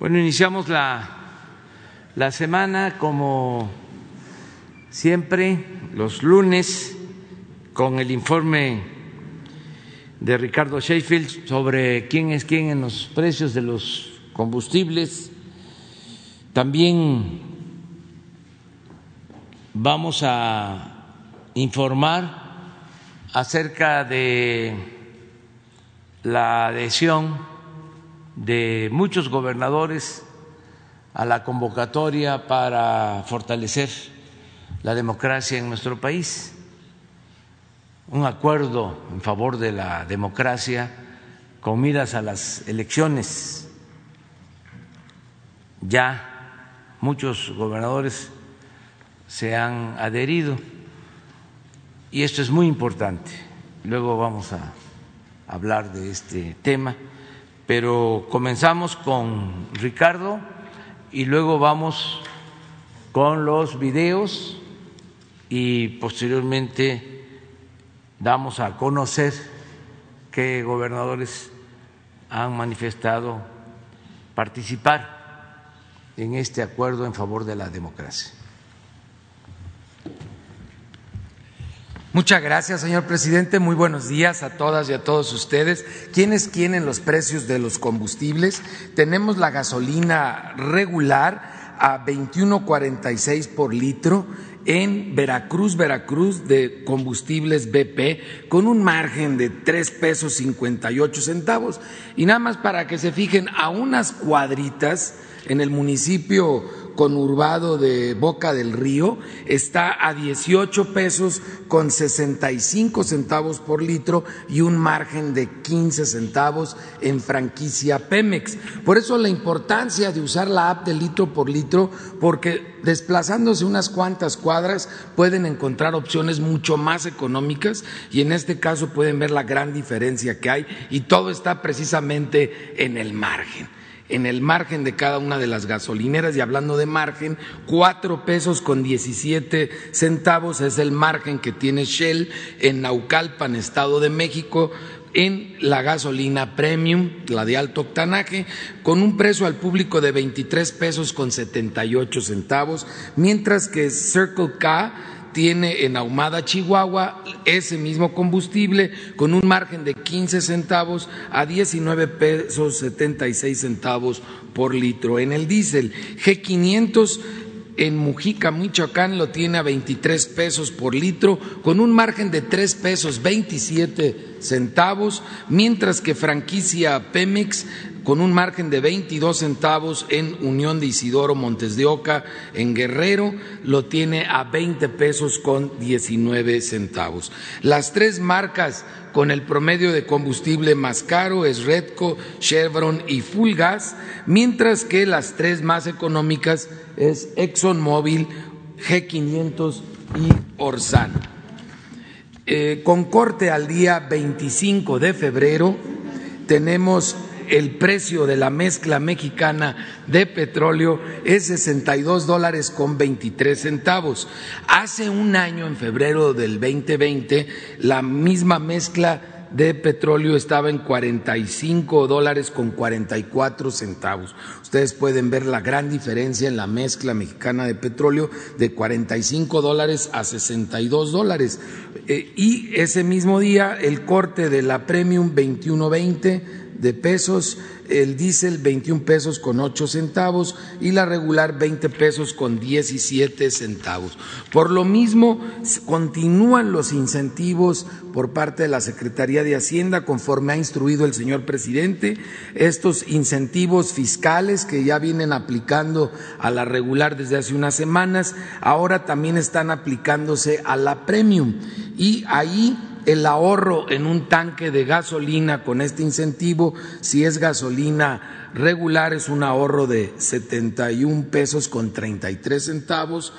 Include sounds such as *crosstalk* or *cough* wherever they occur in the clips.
Bueno, iniciamos la, la semana como siempre, los lunes, con el informe de Ricardo Sheffield sobre quién es quién en los precios de los combustibles. También vamos a informar acerca de la adhesión de muchos gobernadores a la convocatoria para fortalecer la democracia en nuestro país, un acuerdo en favor de la democracia con miras a las elecciones. Ya muchos gobernadores se han adherido y esto es muy importante. Luego vamos a hablar de este tema, pero comenzamos con Ricardo y luego vamos con los videos y posteriormente damos a conocer qué gobernadores han manifestado participar en este acuerdo en favor de la democracia. Muchas gracias, señor presidente. Muy buenos días a todas y a todos ustedes. ¿Quiénes quieren los precios de los combustibles? Tenemos la gasolina regular a 21.46 por litro en Veracruz, Veracruz de combustibles BP con un margen de tres pesos 58 centavos. Y nada más para que se fijen a unas cuadritas en el municipio conurbado de Boca del Río está a 18 pesos con 65 centavos por litro y un margen de 15 centavos en franquicia Pemex. Por eso la importancia de usar la app de litro por litro, porque desplazándose unas cuantas cuadras pueden encontrar opciones mucho más económicas y en este caso pueden ver la gran diferencia que hay y todo está precisamente en el margen en el margen de cada una de las gasolineras y hablando de margen, cuatro pesos con diecisiete centavos es el margen que tiene Shell en Naucalpan, Estado de México, en la gasolina premium, la de alto octanaje, con un precio al público de 23 pesos con 78 centavos, mientras que Circle K tiene en Ahumada, Chihuahua, ese mismo combustible con un margen de 15 centavos a 19 pesos 76 centavos por litro. En el diésel, G500 en Mujica, Michoacán, lo tiene a 23 pesos por litro, con un margen de 3 pesos 27 centavos, mientras que franquicia Pemex con un margen de 22 centavos en Unión de Isidoro Montes de Oca, en Guerrero, lo tiene a 20 pesos con 19 centavos. Las tres marcas con el promedio de combustible más caro es Redco, Chevron y Full Gas, mientras que las tres más económicas es ExxonMobil, G500 y Orsan. Eh, con corte al día 25 de febrero tenemos el precio de la mezcla mexicana de petróleo es 62 dólares con 23 centavos. Hace un año, en febrero del 2020, la misma mezcla de petróleo estaba en 45 dólares con 44 centavos. Ustedes pueden ver la gran diferencia en la mezcla mexicana de petróleo de 45 dólares a 62 dólares. Eh, y ese mismo día el corte de la Premium 2120 de pesos, el diésel 21 pesos con 8 centavos y la regular 20 pesos con 17 centavos. Por lo mismo, continúan los incentivos por parte de la Secretaría de Hacienda conforme ha instruido el señor presidente. Estos incentivos fiscales que ya vienen aplicando a la regular desde hace unas semanas, ahora también están aplicándose a la premium y ahí el ahorro en un tanque de gasolina con este incentivo, si es gasolina regular, es un ahorro de 71 pesos con 33 centavos,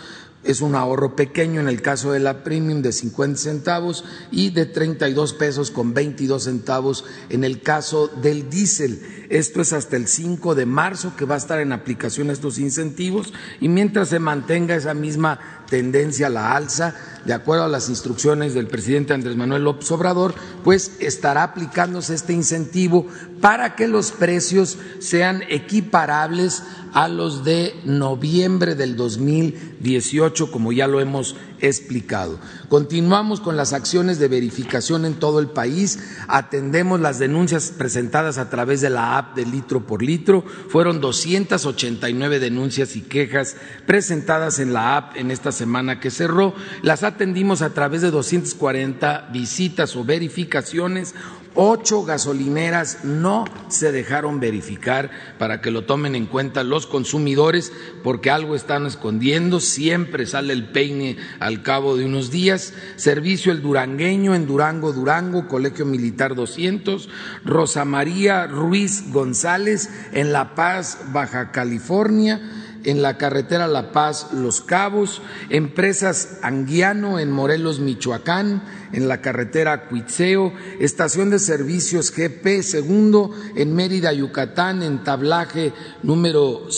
es un ahorro pequeño en el caso de la premium de 50 centavos y de 32 pesos con 22 centavos en el caso del diésel. Esto es hasta el 5 de marzo que va a estar en aplicación estos incentivos y mientras se mantenga esa misma tendencia a la alza, de acuerdo a las instrucciones del presidente Andrés Manuel López Obrador, pues estará aplicándose este incentivo para que los precios sean equiparables a los de noviembre del 2018, como ya lo hemos explicado. Continuamos con las acciones de verificación en todo el país, atendemos las denuncias presentadas a través de la app de litro por litro, fueron 289 denuncias y quejas presentadas en la app en esta semana que cerró, las atendimos a través de 240 visitas o verificaciones, Ocho gasolineras no se dejaron verificar para que lo tomen en cuenta los consumidores porque algo están escondiendo. Siempre sale el peine al cabo de unos días. Servicio El Durangueño en Durango, Durango, Colegio Militar 200. Rosa María Ruiz González en La Paz, Baja California en la carretera La Paz Los Cabos, empresas Anguiano en Morelos, Michoacán, en la carretera Cuitzeo, estación de servicios GP segundo en Mérida, Yucatán, en tablaje número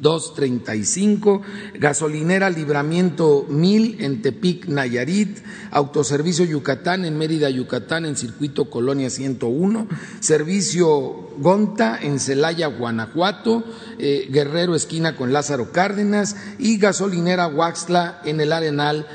50235, gasolinera Libramiento 1000 en Tepic, Nayarit, autoservicio Yucatán en Mérida, Yucatán, en circuito Colonia 101, servicio Gonta en Celaya, Guanajuato, eh, Guerrero esquina con Lázaro Cárdenas y gasolinera Huaxla en el Arenal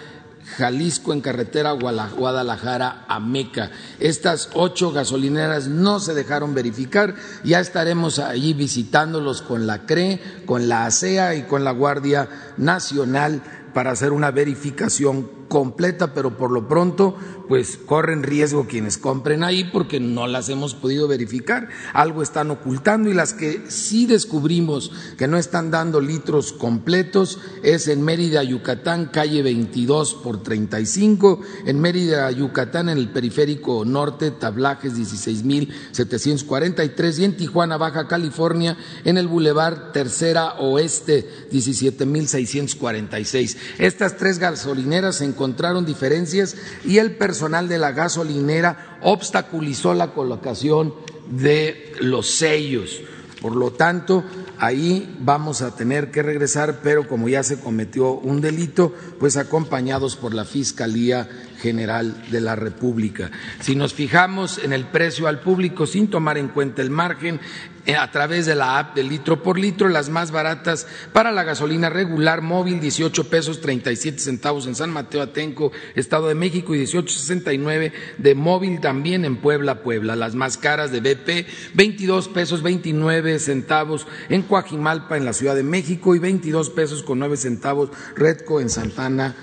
Jalisco en carretera Guadalajara a Meca. Estas ocho gasolineras no se dejaron verificar, ya estaremos allí visitándolos con la CRE, con la ASEA y con la Guardia Nacional para hacer una verificación completa, pero por lo pronto pues corren riesgo quienes compren ahí porque no las hemos podido verificar, algo están ocultando y las que sí descubrimos que no están dando litros completos es en Mérida, Yucatán, calle 22 por 35, en Mérida, Yucatán, en el periférico norte, tablajes 16.743 y en Tijuana, Baja California, en el bulevar Tercera Oeste 17.646. Estas tres gasolineras se encontraron diferencias y el personal de la gasolinera obstaculizó la colocación de los sellos. Por lo tanto, ahí vamos a tener que regresar, pero como ya se cometió un delito, pues acompañados por la Fiscalía General de la República. Si nos fijamos en el precio al público sin tomar en cuenta el margen, eh, a través de la app de litro por litro, las más baratas para la gasolina regular móvil, 18 pesos 37 centavos en San Mateo Atenco, Estado de México, y 18.69 de móvil también en Puebla, Puebla. Las más caras de BP, 22 pesos 29 centavos en Coajimalpa, en la Ciudad de México, y 22 pesos con 9 centavos Redco en Santana,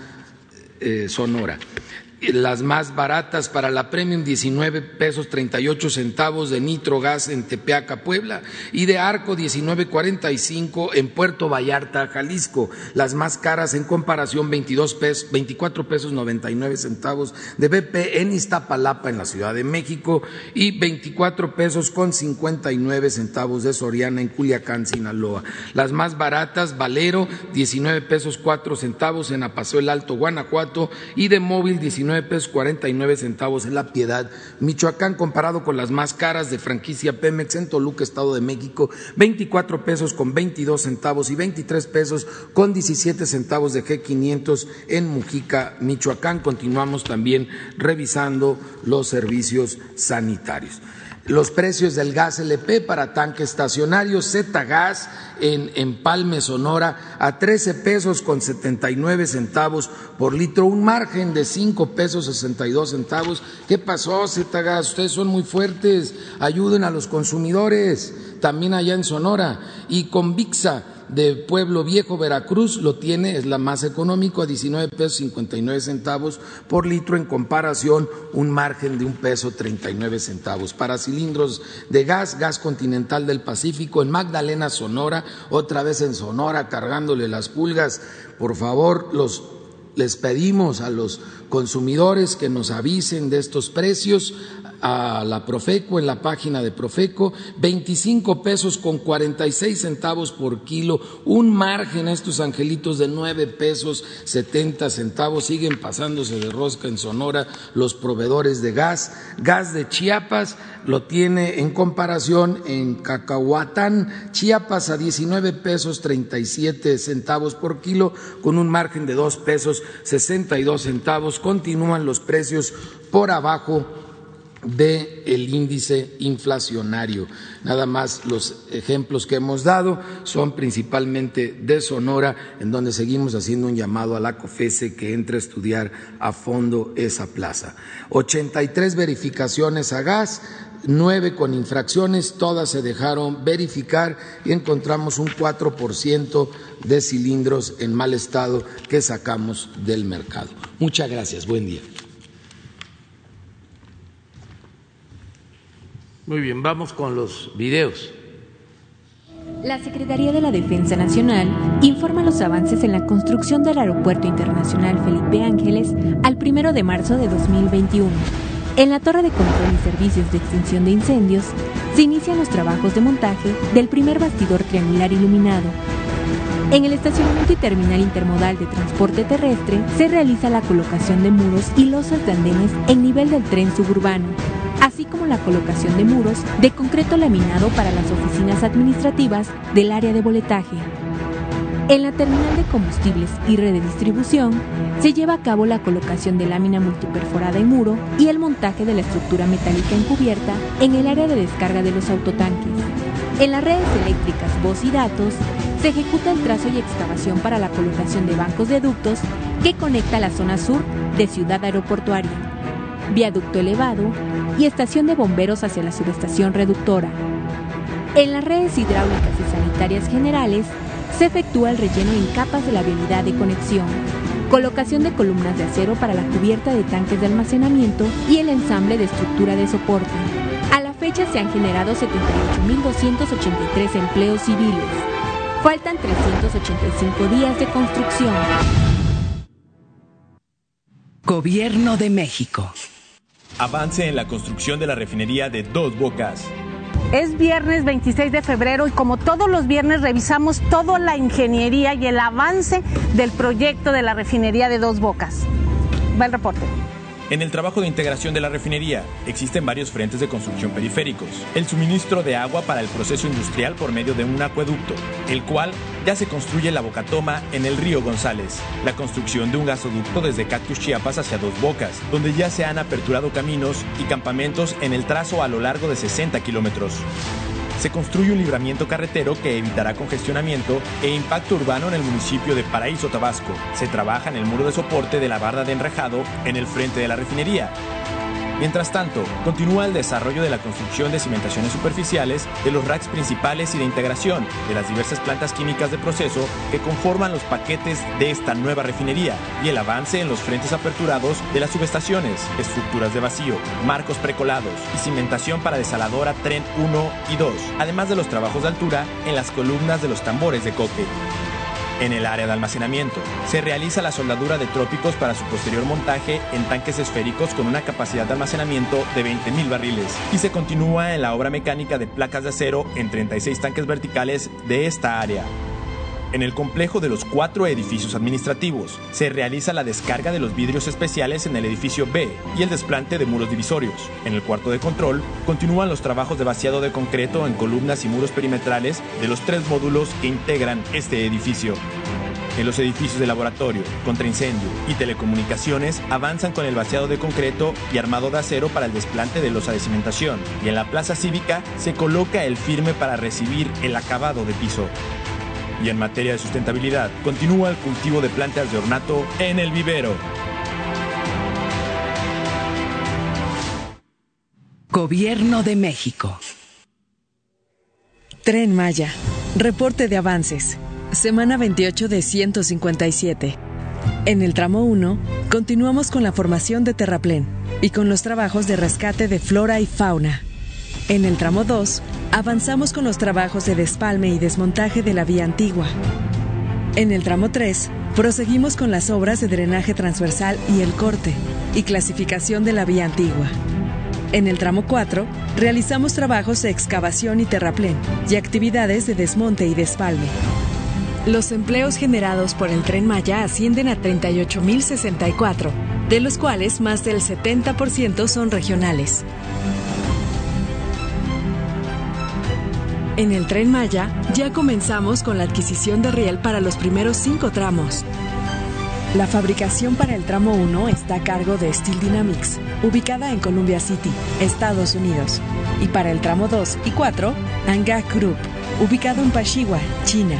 eh, Sonora las más baratas para la Premium 19 pesos 38 centavos de Nitro Gas en Tepeaca, Puebla y de Arco 19.45 en Puerto Vallarta, Jalisco. Las más caras en comparación 22 pesos, 24 pesos 99 centavos de BP en Iztapalapa en la Ciudad de México y 24 pesos con 59 centavos de Soriana en Culiacán, Sinaloa. Las más baratas Valero 19 pesos 4 centavos en Apaso el Alto, Guanajuato y de Móvil 19 pesos 49 centavos en La Piedad, Michoacán, comparado con las más caras de franquicia Pemex en Toluca, Estado de México, 24 pesos con 22 centavos y 23 pesos con 17 centavos de G500 en Mujica, Michoacán. Continuamos también revisando los servicios sanitarios los precios del gas LP para tanque estacionario, Z Gas en Empalme, Sonora, a 13 pesos con 79 centavos por litro, un margen de 5 pesos 62 centavos. ¿Qué pasó, Z Gas? Ustedes son muy fuertes, ayuden a los consumidores, también allá en Sonora. Y con VIXA, de Pueblo Viejo, Veracruz, lo tiene, es la más económico, a 19 pesos 59 centavos por litro, en comparación un margen de un peso 39 centavos. Para cilindros de gas, gas continental del Pacífico, en Magdalena, Sonora, otra vez en Sonora, cargándole las pulgas, por favor, los les pedimos a los consumidores que nos avisen de estos precios a la Profeco en la página de Profeco, 25 pesos con 46 centavos por kilo, un margen estos angelitos de 9 pesos 70 centavos, siguen pasándose de rosca en Sonora los proveedores de gas, gas de Chiapas lo tiene en comparación en Cacahuatán, Chiapas a 19 pesos 37 centavos por kilo, con un margen de 2 pesos 62 centavos, continúan los precios por abajo del el índice inflacionario. Nada más los ejemplos que hemos dado son principalmente de Sonora, en donde seguimos haciendo un llamado a la COFESE que entre a estudiar a fondo esa plaza. 83 verificaciones a gas, nueve con infracciones, todas se dejaron verificar y encontramos un 4% de cilindros en mal estado que sacamos del mercado. Muchas gracias, buen día. Muy bien, vamos con los videos. La Secretaría de la Defensa Nacional informa los avances en la construcción del Aeropuerto Internacional Felipe Ángeles al primero de marzo de 2021. En la Torre de Control y Servicios de Extinción de Incendios se inician los trabajos de montaje del primer bastidor triangular iluminado. En el estacionamiento y terminal intermodal de transporte terrestre se realiza la colocación de muros y losas de andenes en nivel del tren suburbano así como la colocación de muros de concreto laminado para las oficinas administrativas del área de boletaje. En la terminal de combustibles y red de distribución se lleva a cabo la colocación de lámina multiperforada en muro y el montaje de la estructura metálica encubierta en el área de descarga de los autotanques. En las redes eléctricas, voz y datos, se ejecuta el trazo y excavación para la colocación de bancos de ductos que conecta la zona sur de Ciudad Aeroportuaria, viaducto elevado y estación de bomberos hacia la subestación reductora. En las redes hidráulicas y sanitarias generales se efectúa el relleno en capas de la vialidad de conexión, colocación de columnas de acero para la cubierta de tanques de almacenamiento y el ensamble de estructura de soporte. A la fecha se han generado 78.283 empleos civiles. Faltan 385 días de construcción. Gobierno de México. Avance en la construcción de la refinería de Dos Bocas. Es viernes 26 de febrero y como todos los viernes revisamos toda la ingeniería y el avance del proyecto de la refinería de Dos Bocas. Va el reporte. En el trabajo de integración de la refinería existen varios frentes de construcción periféricos. El suministro de agua para el proceso industrial por medio de un acueducto, el cual ya se construye la bocatoma en el río González. La construcción de un gasoducto desde Cactus Chiapas hacia Dos Bocas, donde ya se han aperturado caminos y campamentos en el trazo a lo largo de 60 kilómetros se construye un libramiento carretero que evitará congestionamiento e impacto urbano en el municipio de Paraíso, Tabasco. Se trabaja en el muro de soporte de la barra de enrejado en el frente de la refinería. Mientras tanto, continúa el desarrollo de la construcción de cimentaciones superficiales, de los racks principales y de integración de las diversas plantas químicas de proceso que conforman los paquetes de esta nueva refinería y el avance en los frentes aperturados de las subestaciones, estructuras de vacío, marcos precolados y cimentación para desaladora tren 1 y 2, además de los trabajos de altura en las columnas de los tambores de coque. En el área de almacenamiento, se realiza la soldadura de trópicos para su posterior montaje en tanques esféricos con una capacidad de almacenamiento de 20.000 barriles y se continúa en la obra mecánica de placas de acero en 36 tanques verticales de esta área. En el complejo de los cuatro edificios administrativos se realiza la descarga de los vidrios especiales en el edificio B y el desplante de muros divisorios. En el cuarto de control continúan los trabajos de vaciado de concreto en columnas y muros perimetrales de los tres módulos que integran este edificio. En los edificios de laboratorio, contraincendio y telecomunicaciones avanzan con el vaciado de concreto y armado de acero para el desplante de losa de cimentación. Y en la plaza cívica se coloca el firme para recibir el acabado de piso. Y en materia de sustentabilidad, continúa el cultivo de plantas de ornato en el vivero. Gobierno de México. Tren Maya. Reporte de avances. Semana 28 de 157. En el tramo 1, continuamos con la formación de terraplén y con los trabajos de rescate de flora y fauna. En el tramo 2, avanzamos con los trabajos de despalme y desmontaje de la vía antigua. En el tramo 3, proseguimos con las obras de drenaje transversal y el corte y clasificación de la vía antigua. En el tramo 4, realizamos trabajos de excavación y terraplén y actividades de desmonte y despalme. Los empleos generados por el tren Maya ascienden a 38.064, de los cuales más del 70% son regionales. En el tren Maya ya comenzamos con la adquisición de riel para los primeros cinco tramos. La fabricación para el tramo 1 está a cargo de Steel Dynamics, ubicada en Columbia City, Estados Unidos. Y para el tramo 2 y 4, Anga Group, ubicado en Pashiwa, China.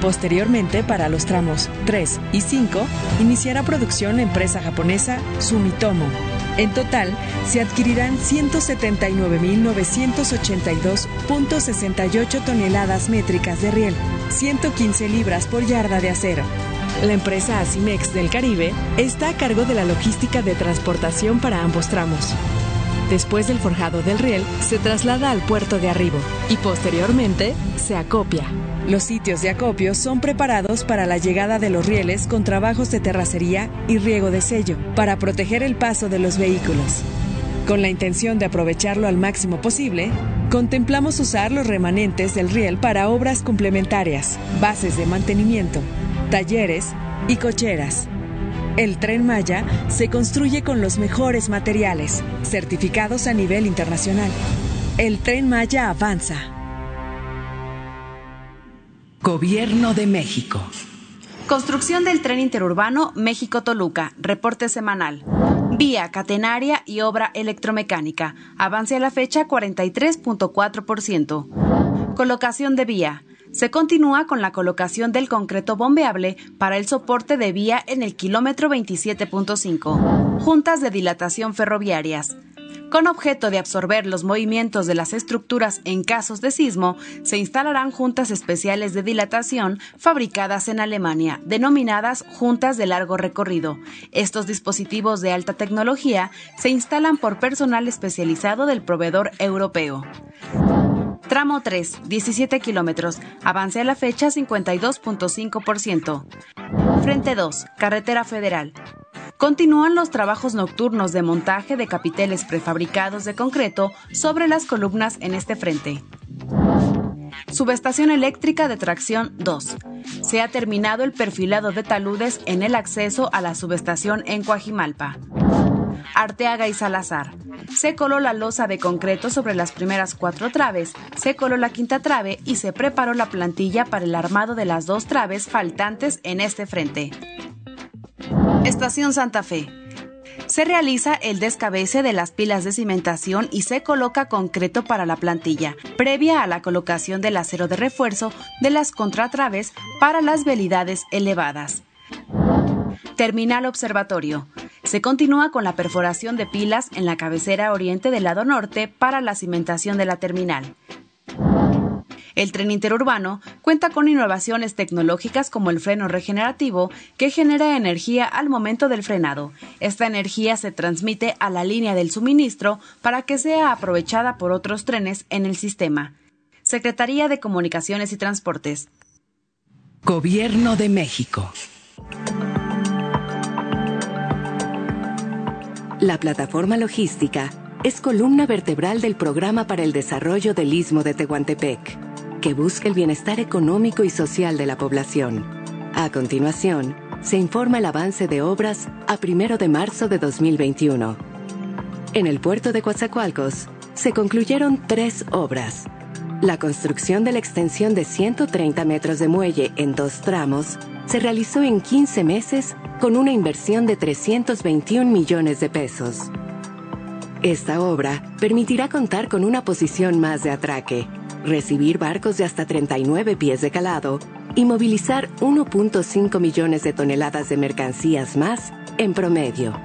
Posteriormente, para los tramos 3 y 5, iniciará producción la empresa japonesa Sumitomo. En total, se adquirirán 179.982.68 toneladas métricas de riel, 115 libras por yarda de acero. La empresa Asimex del Caribe está a cargo de la logística de transportación para ambos tramos. Después del forjado del riel, se traslada al puerto de arribo y posteriormente se acopia. Los sitios de acopio son preparados para la llegada de los rieles con trabajos de terracería y riego de sello para proteger el paso de los vehículos. Con la intención de aprovecharlo al máximo posible, contemplamos usar los remanentes del riel para obras complementarias, bases de mantenimiento, talleres y cocheras. El tren Maya se construye con los mejores materiales, certificados a nivel internacional. El tren Maya avanza. Gobierno de México. Construcción del tren interurbano México-Toluca. Reporte semanal. Vía catenaria y obra electromecánica. Avance a la fecha 43.4%. Colocación de vía. Se continúa con la colocación del concreto bombeable para el soporte de vía en el kilómetro 27.5. Juntas de dilatación ferroviarias. Con objeto de absorber los movimientos de las estructuras en casos de sismo, se instalarán juntas especiales de dilatación fabricadas en Alemania, denominadas juntas de largo recorrido. Estos dispositivos de alta tecnología se instalan por personal especializado del proveedor europeo. Tramo 3, 17 kilómetros. Avance a la fecha 52.5%. Frente 2, Carretera Federal. Continúan los trabajos nocturnos de montaje de capiteles prefabricados de concreto sobre las columnas en este frente. Subestación eléctrica de tracción 2. Se ha terminado el perfilado de taludes en el acceso a la subestación en Coajimalpa. Arteaga y Salazar. Se coló la losa de concreto sobre las primeras cuatro traves, se coló la quinta trave y se preparó la plantilla para el armado de las dos traves faltantes en este frente. Estación Santa Fe. Se realiza el descabece de las pilas de cimentación y se coloca concreto para la plantilla, previa a la colocación del acero de refuerzo de las contratraves para las velidades elevadas. Terminal Observatorio. Se continúa con la perforación de pilas en la cabecera oriente del lado norte para la cimentación de la terminal. El tren interurbano cuenta con innovaciones tecnológicas como el freno regenerativo que genera energía al momento del frenado. Esta energía se transmite a la línea del suministro para que sea aprovechada por otros trenes en el sistema. Secretaría de Comunicaciones y Transportes. Gobierno de México. La plataforma logística es columna vertebral del Programa para el Desarrollo del Istmo de Tehuantepec, que busca el bienestar económico y social de la población. A continuación, se informa el avance de obras a primero de marzo de 2021. En el puerto de Coatzacoalcos se concluyeron tres obras. La construcción de la extensión de 130 metros de muelle en dos tramos se realizó en 15 meses con una inversión de 321 millones de pesos. Esta obra permitirá contar con una posición más de atraque, recibir barcos de hasta 39 pies de calado y movilizar 1.5 millones de toneladas de mercancías más en promedio.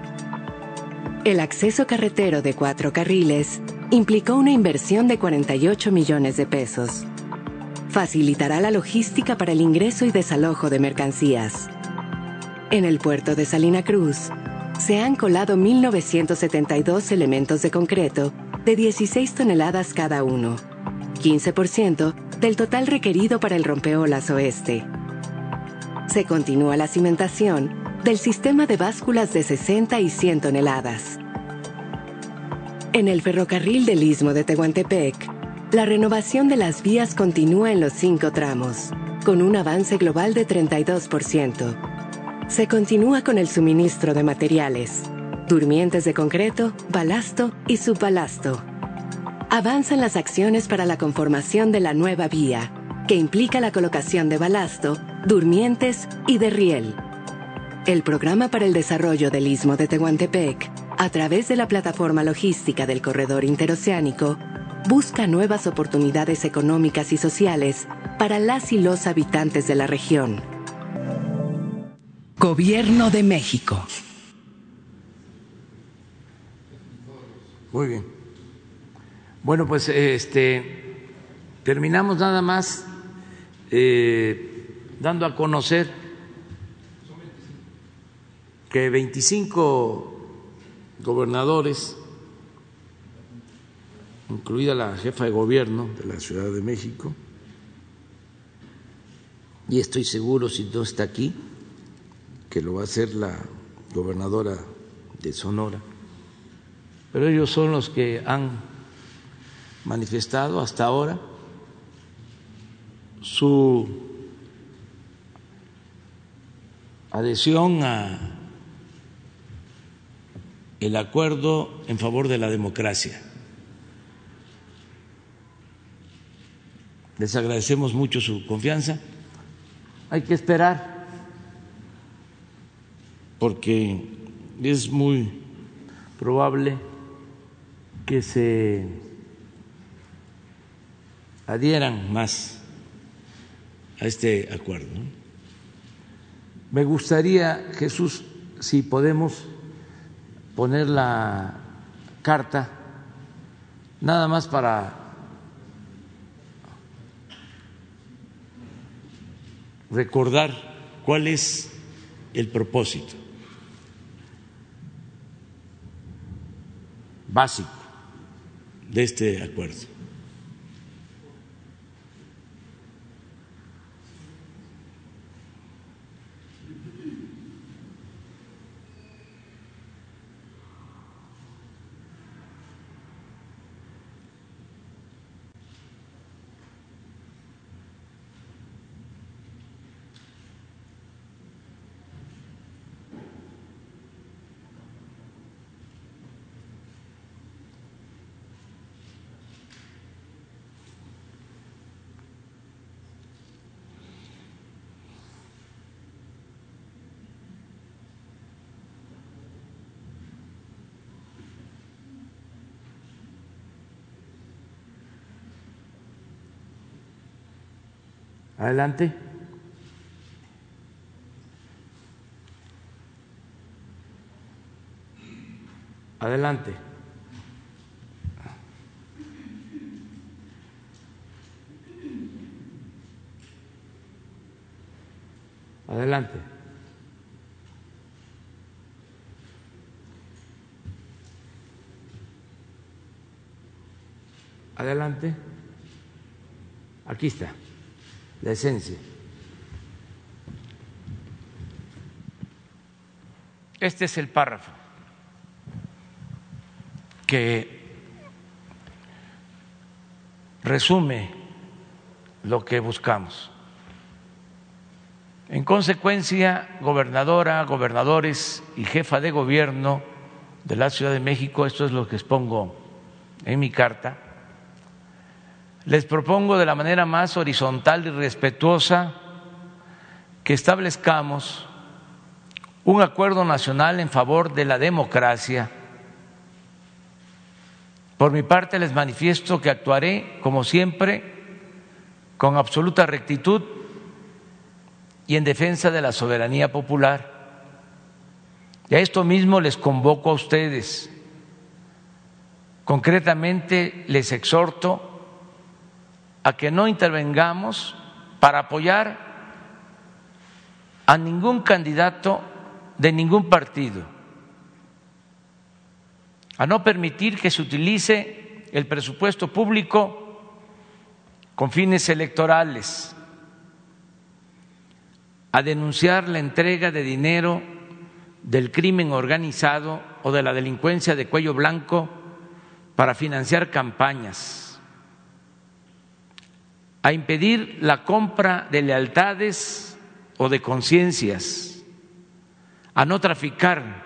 El acceso carretero de cuatro carriles implicó una inversión de 48 millones de pesos. Facilitará la logística para el ingreso y desalojo de mercancías. En el puerto de Salina Cruz, se han colado 1.972 elementos de concreto de 16 toneladas cada uno, 15% del total requerido para el rompeolas oeste. Se continúa la cimentación del sistema de básculas de 60 y 100 toneladas. En el ferrocarril del Istmo de Tehuantepec, la renovación de las vías continúa en los cinco tramos, con un avance global de 32%. Se continúa con el suministro de materiales, durmientes de concreto, balasto y subbalasto. Avanzan las acciones para la conformación de la nueva vía, que implica la colocación de balasto, durmientes y de riel. El Programa para el Desarrollo del Istmo de Tehuantepec, a través de la plataforma logística del Corredor Interoceánico, busca nuevas oportunidades económicas y sociales para las y los habitantes de la región. Gobierno de México. Muy bien. Bueno, pues este terminamos nada más eh, dando a conocer que 25 gobernadores, incluida la jefa de gobierno de la Ciudad de México, y estoy seguro, si no está aquí, que lo va a hacer la gobernadora de Sonora, pero ellos son los que han manifestado hasta ahora su adhesión a el acuerdo en favor de la democracia. Les agradecemos mucho su confianza. Hay que esperar porque es muy probable que se adhieran más a este acuerdo. Me gustaría, Jesús, si podemos poner la carta nada más para recordar cuál es el propósito básico de este acuerdo. Adelante. Adelante. Adelante. Adelante. Aquí está la esencia. Este es el párrafo que resume lo que buscamos. En consecuencia, gobernadora, gobernadores y jefa de gobierno de la Ciudad de México, esto es lo que expongo en mi carta, les propongo de la manera más horizontal y respetuosa que establezcamos un acuerdo nacional en favor de la democracia. Por mi parte les manifiesto que actuaré, como siempre, con absoluta rectitud y en defensa de la soberanía popular. Y a esto mismo les convoco a ustedes. Concretamente les exhorto a que no intervengamos para apoyar a ningún candidato de ningún partido, a no permitir que se utilice el presupuesto público con fines electorales, a denunciar la entrega de dinero del crimen organizado o de la delincuencia de cuello blanco para financiar campañas, a impedir la compra de lealtades o de conciencias, a no traficar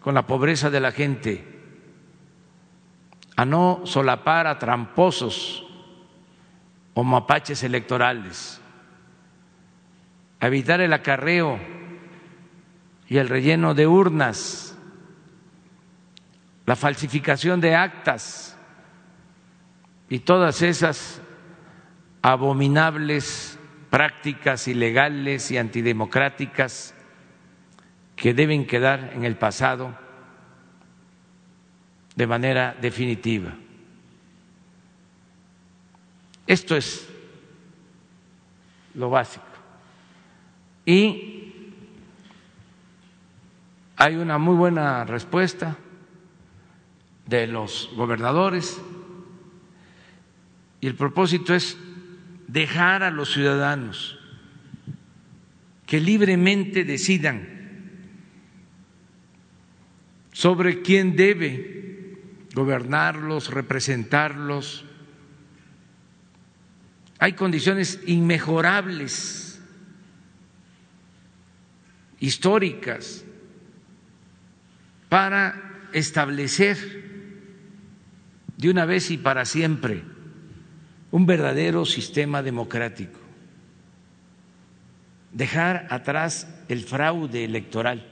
con la pobreza de la gente, a no solapar a tramposos o mapaches electorales, a evitar el acarreo y el relleno de urnas, la falsificación de actas y todas esas abominables prácticas ilegales y antidemocráticas que deben quedar en el pasado de manera definitiva. Esto es lo básico. Y hay una muy buena respuesta de los gobernadores y el propósito es dejar a los ciudadanos que libremente decidan sobre quién debe gobernarlos, representarlos. Hay condiciones inmejorables, históricas, para establecer de una vez y para siempre un verdadero sistema democrático, dejar atrás el fraude electoral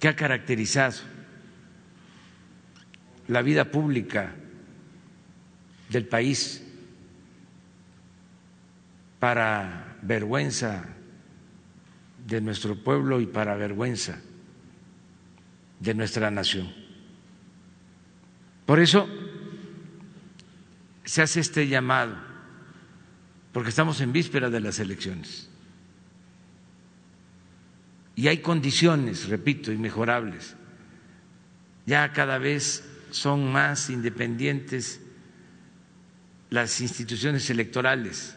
que ha caracterizado la vida pública del país para vergüenza de nuestro pueblo y para vergüenza de nuestra nación. Por eso se hace este llamado, porque estamos en víspera de las elecciones. Y hay condiciones, repito, inmejorables. Ya cada vez son más independientes las instituciones electorales.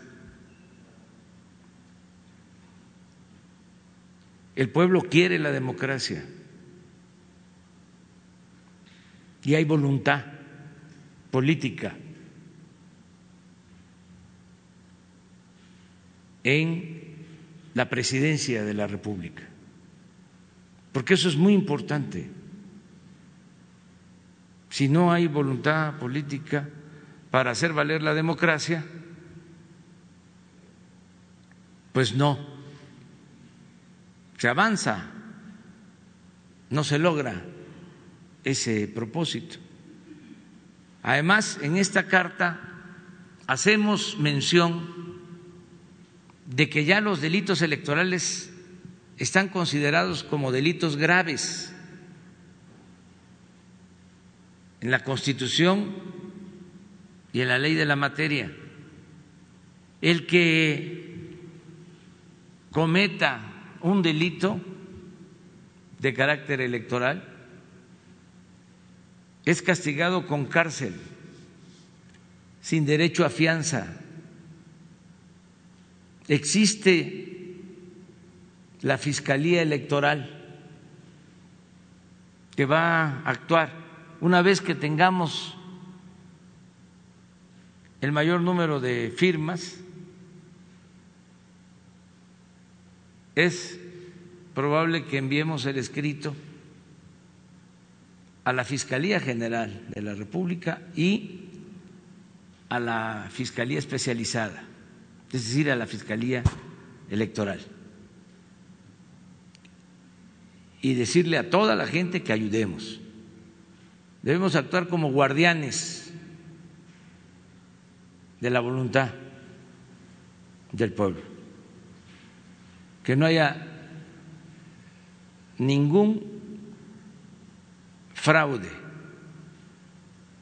El pueblo quiere la democracia. y hay voluntad política en la presidencia de la República, porque eso es muy importante. Si no hay voluntad política para hacer valer la democracia, pues no, se avanza, no se logra ese propósito. Además, en esta carta hacemos mención de que ya los delitos electorales están considerados como delitos graves en la Constitución y en la ley de la materia. El que cometa un delito de carácter electoral es castigado con cárcel, sin derecho a fianza. Existe la Fiscalía Electoral que va a actuar. Una vez que tengamos el mayor número de firmas, es probable que enviemos el escrito a la Fiscalía General de la República y a la Fiscalía Especializada, es decir, a la Fiscalía Electoral. Y decirle a toda la gente que ayudemos. Debemos actuar como guardianes de la voluntad del pueblo. Que no haya ningún fraude,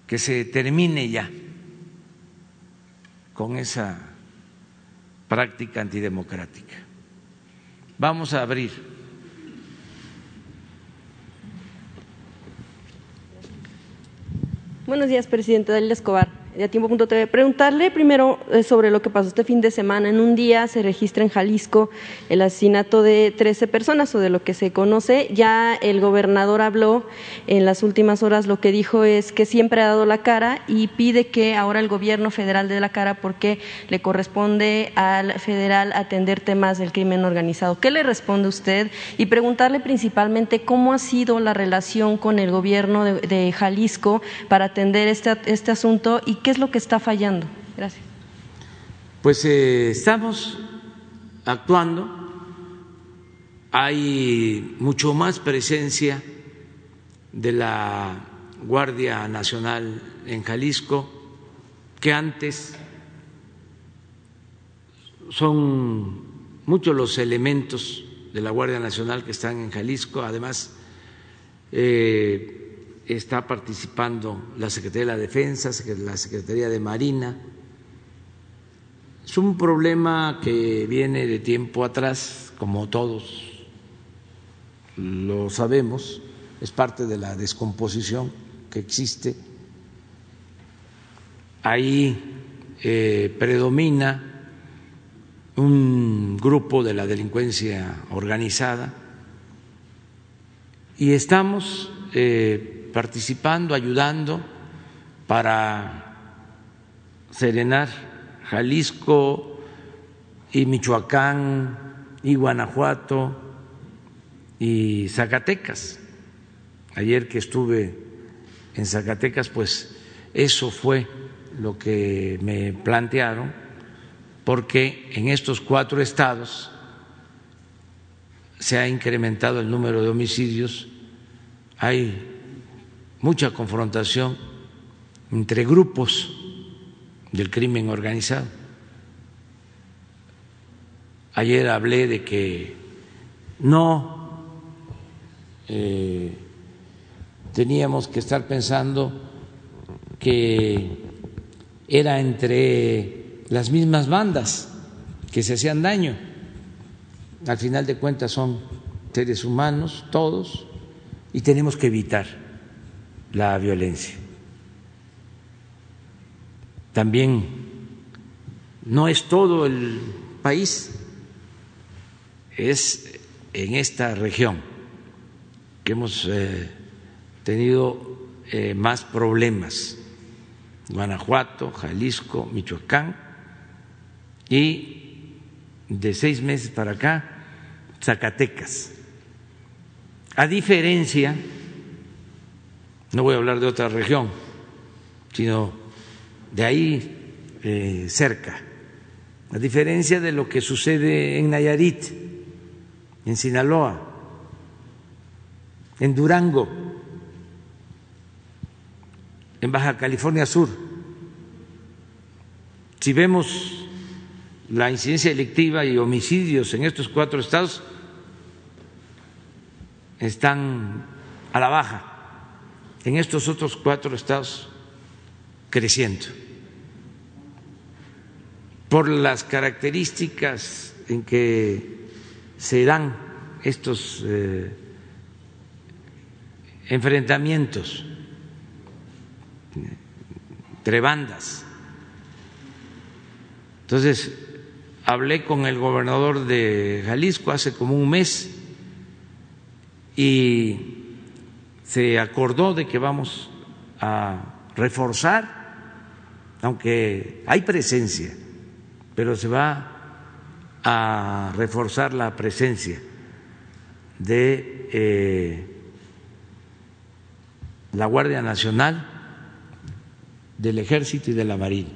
que se termine ya con esa práctica antidemocrática. Vamos a abrir. Buenos días, presidente Del Escobar. De Tiempo.tv. Preguntarle primero eh, sobre lo que pasó este fin de semana. En un día se registra en Jalisco el asesinato de 13 personas o de lo que se conoce. Ya el gobernador habló en las últimas horas, lo que dijo es que siempre ha dado la cara y pide que ahora el gobierno federal dé la cara porque le corresponde al federal atender temas del crimen organizado. ¿Qué le responde usted? Y preguntarle principalmente cómo ha sido la relación con el gobierno de, de Jalisco para atender este, este asunto y qué es lo que está fallando. Gracias. Pues eh, estamos actuando, hay mucho más presencia de la Guardia Nacional en Jalisco que antes. Son muchos los elementos de la Guardia Nacional que están en Jalisco. Además, eh, está participando la Secretaría de la Defensa, la Secretaría de Marina. Es un problema que viene de tiempo atrás, como todos lo sabemos, es parte de la descomposición que existe. Ahí eh, predomina un grupo de la delincuencia organizada y estamos eh, participando, ayudando para serenar Jalisco y Michoacán y Guanajuato y Zacatecas. Ayer que estuve en Zacatecas, pues eso fue lo que me plantearon, porque en estos cuatro estados se ha incrementado el número de homicidios, hay mucha confrontación entre grupos del crimen organizado. Ayer hablé de que no eh, teníamos que estar pensando que era entre las mismas bandas que se hacían daño. Al final de cuentas son seres humanos todos y tenemos que evitar la violencia. También no es todo el país, es en esta región que hemos eh, tenido eh, más problemas, Guanajuato, Jalisco, Michoacán y de seis meses para acá, Zacatecas. A diferencia, no voy a hablar de otra región, sino de ahí eh, cerca, a diferencia de lo que sucede en Nayarit, en Sinaloa, en Durango, en Baja California Sur. Si vemos la incidencia delictiva y homicidios en estos cuatro estados, están a la baja. En estos otros cuatro estados creciendo por las características en que se dan estos eh, enfrentamientos entre bandas. Entonces, hablé con el gobernador de Jalisco hace como un mes y se acordó de que vamos a reforzar, aunque hay presencia pero se va a reforzar la presencia de eh, la Guardia Nacional, del Ejército y de la Marina,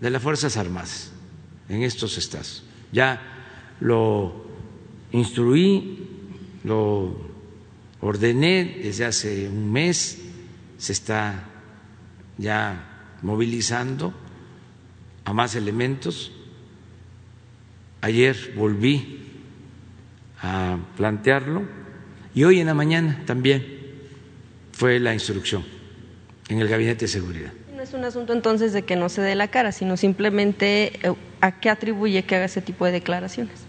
de las Fuerzas Armadas en estos estados. Ya lo instruí, lo ordené desde hace un mes, se está ya movilizando a más elementos. Ayer volví a plantearlo y hoy en la mañana también fue la instrucción en el Gabinete de Seguridad. No es un asunto entonces de que no se dé la cara, sino simplemente eh, a qué atribuye que haga ese tipo de declaraciones.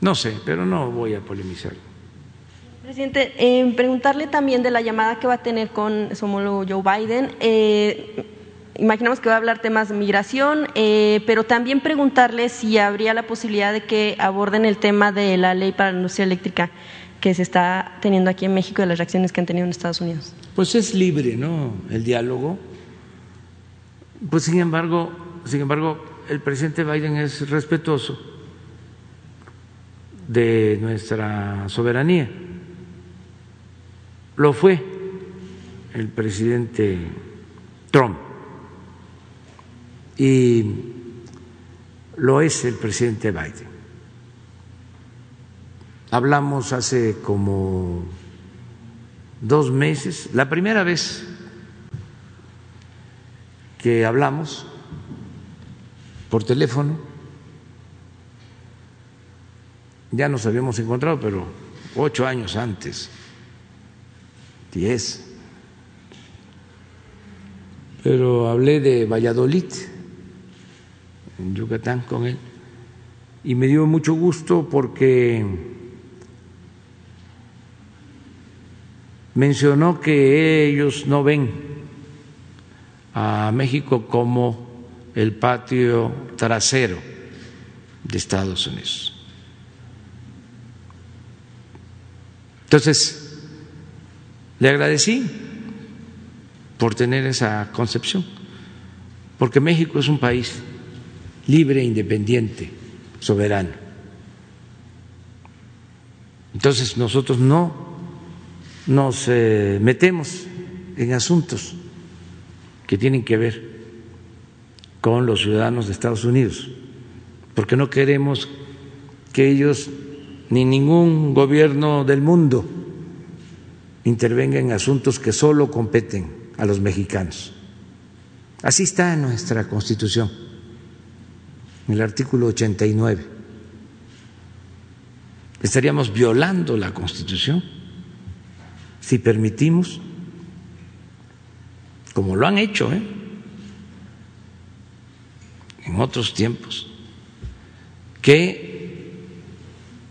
No sé, pero no voy a polemizar. Presidente, eh, preguntarle también de la llamada que va a tener con su homólogo Joe Biden. Eh, imaginamos que va a hablar temas de migración, eh, pero también preguntarle si habría la posibilidad de que aborden el tema de la ley para la industria eléctrica que se está teniendo aquí en México y las reacciones que han tenido en Estados Unidos. Pues es libre, ¿no? El diálogo. Pues sin embargo, sin embargo, el presidente Biden es respetuoso de nuestra soberanía. Lo fue el presidente Trump. Y lo es el presidente Biden. Hablamos hace como dos meses, la primera vez que hablamos por teléfono, ya nos habíamos encontrado, pero ocho años antes, diez, pero hablé de Valladolid, en Yucatán, con él, y me dio mucho gusto porque mencionó que ellos no ven a México como el patio trasero de Estados Unidos. Entonces, le agradecí por tener esa concepción, porque México es un país libre, independiente, soberano. Entonces nosotros no nos eh, metemos en asuntos que tienen que ver con los ciudadanos de Estados Unidos, porque no queremos que ellos ni ningún gobierno del mundo intervenga en asuntos que solo competen a los mexicanos. Así está nuestra Constitución, en el artículo 89. Estaríamos violando la Constitución si permitimos, como lo han hecho ¿eh? en otros tiempos, que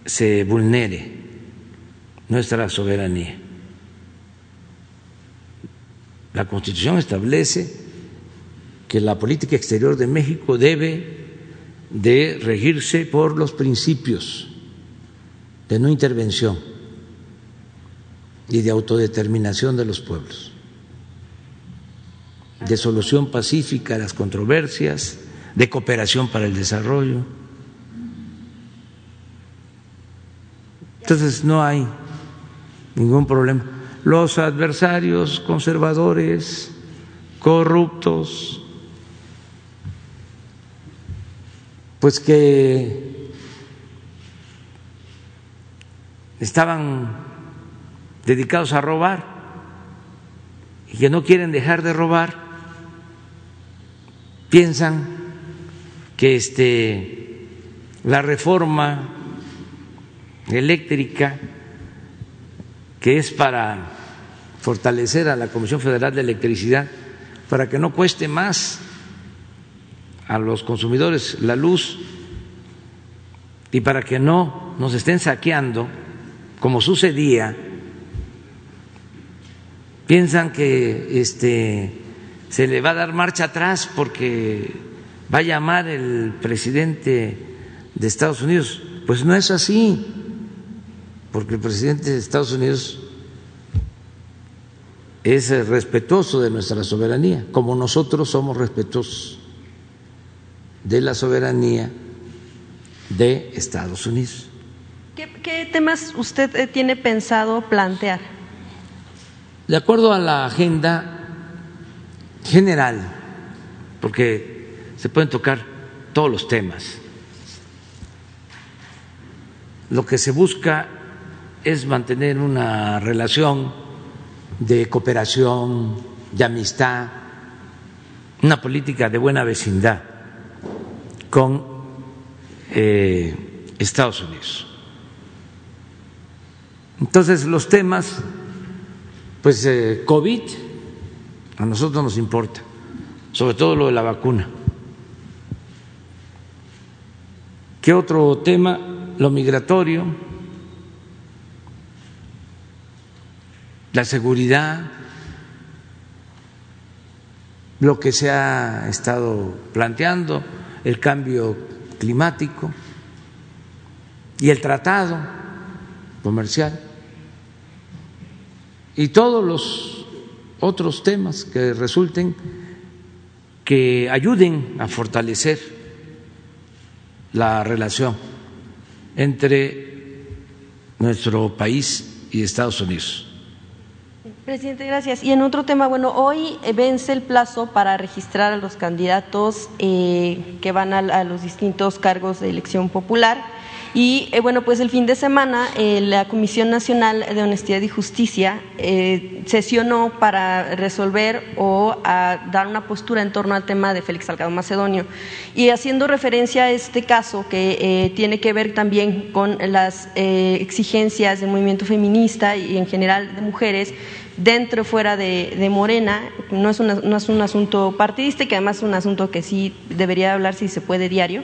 se vulnere nuestra soberanía. La Constitución establece que la política exterior de México debe de regirse por los principios de no intervención y de autodeterminación de los pueblos, de solución pacífica de las controversias, de cooperación para el desarrollo. Entonces no hay ningún problema los adversarios conservadores, corruptos, pues que estaban dedicados a robar y que no quieren dejar de robar, piensan que este la reforma eléctrica que es para fortalecer a la Comisión Federal de Electricidad para que no cueste más a los consumidores la luz y para que no nos estén saqueando como sucedía. Piensan que este se le va a dar marcha atrás porque va a llamar el presidente de Estados Unidos. Pues no es así porque el presidente de Estados Unidos es respetuoso de nuestra soberanía, como nosotros somos respetuosos de la soberanía de Estados Unidos. ¿Qué, temas usted eh, tiene pensado plantear? De acuerdo a la agenda general, porque se pueden tocar todos los temas, lo que se busca es mantener una relación de cooperación, de amistad, una política de buena vecindad con eh, Estados Unidos. Entonces los temas, pues eh, COVID, a nosotros nos importa, sobre todo lo de la vacuna. ¿Qué otro tema? Lo migratorio la seguridad, lo que se ha estado planteando, el cambio climático y el tratado comercial y todos los otros temas que resulten que ayuden a fortalecer la relación entre nuestro país y Estados Unidos. Presidente, gracias. Y en otro tema, bueno, hoy eh, vence el plazo para registrar a los candidatos eh, que van a, los distintos cargos de elección popular. Y eh, bueno, pues el fin de semana la Comisión Nacional de Honestidad y Justicia sesionó para resolver o dar una postura en torno al tema de Félix Salgado Macedonio. Y haciendo referencia a este caso que tiene que ver también con las exigencias del movimiento feminista y en general de mujeres, dentro o fuera de, Morena, no es, no es un asunto partidista y que además es un asunto que sí debería hablar si se puede diario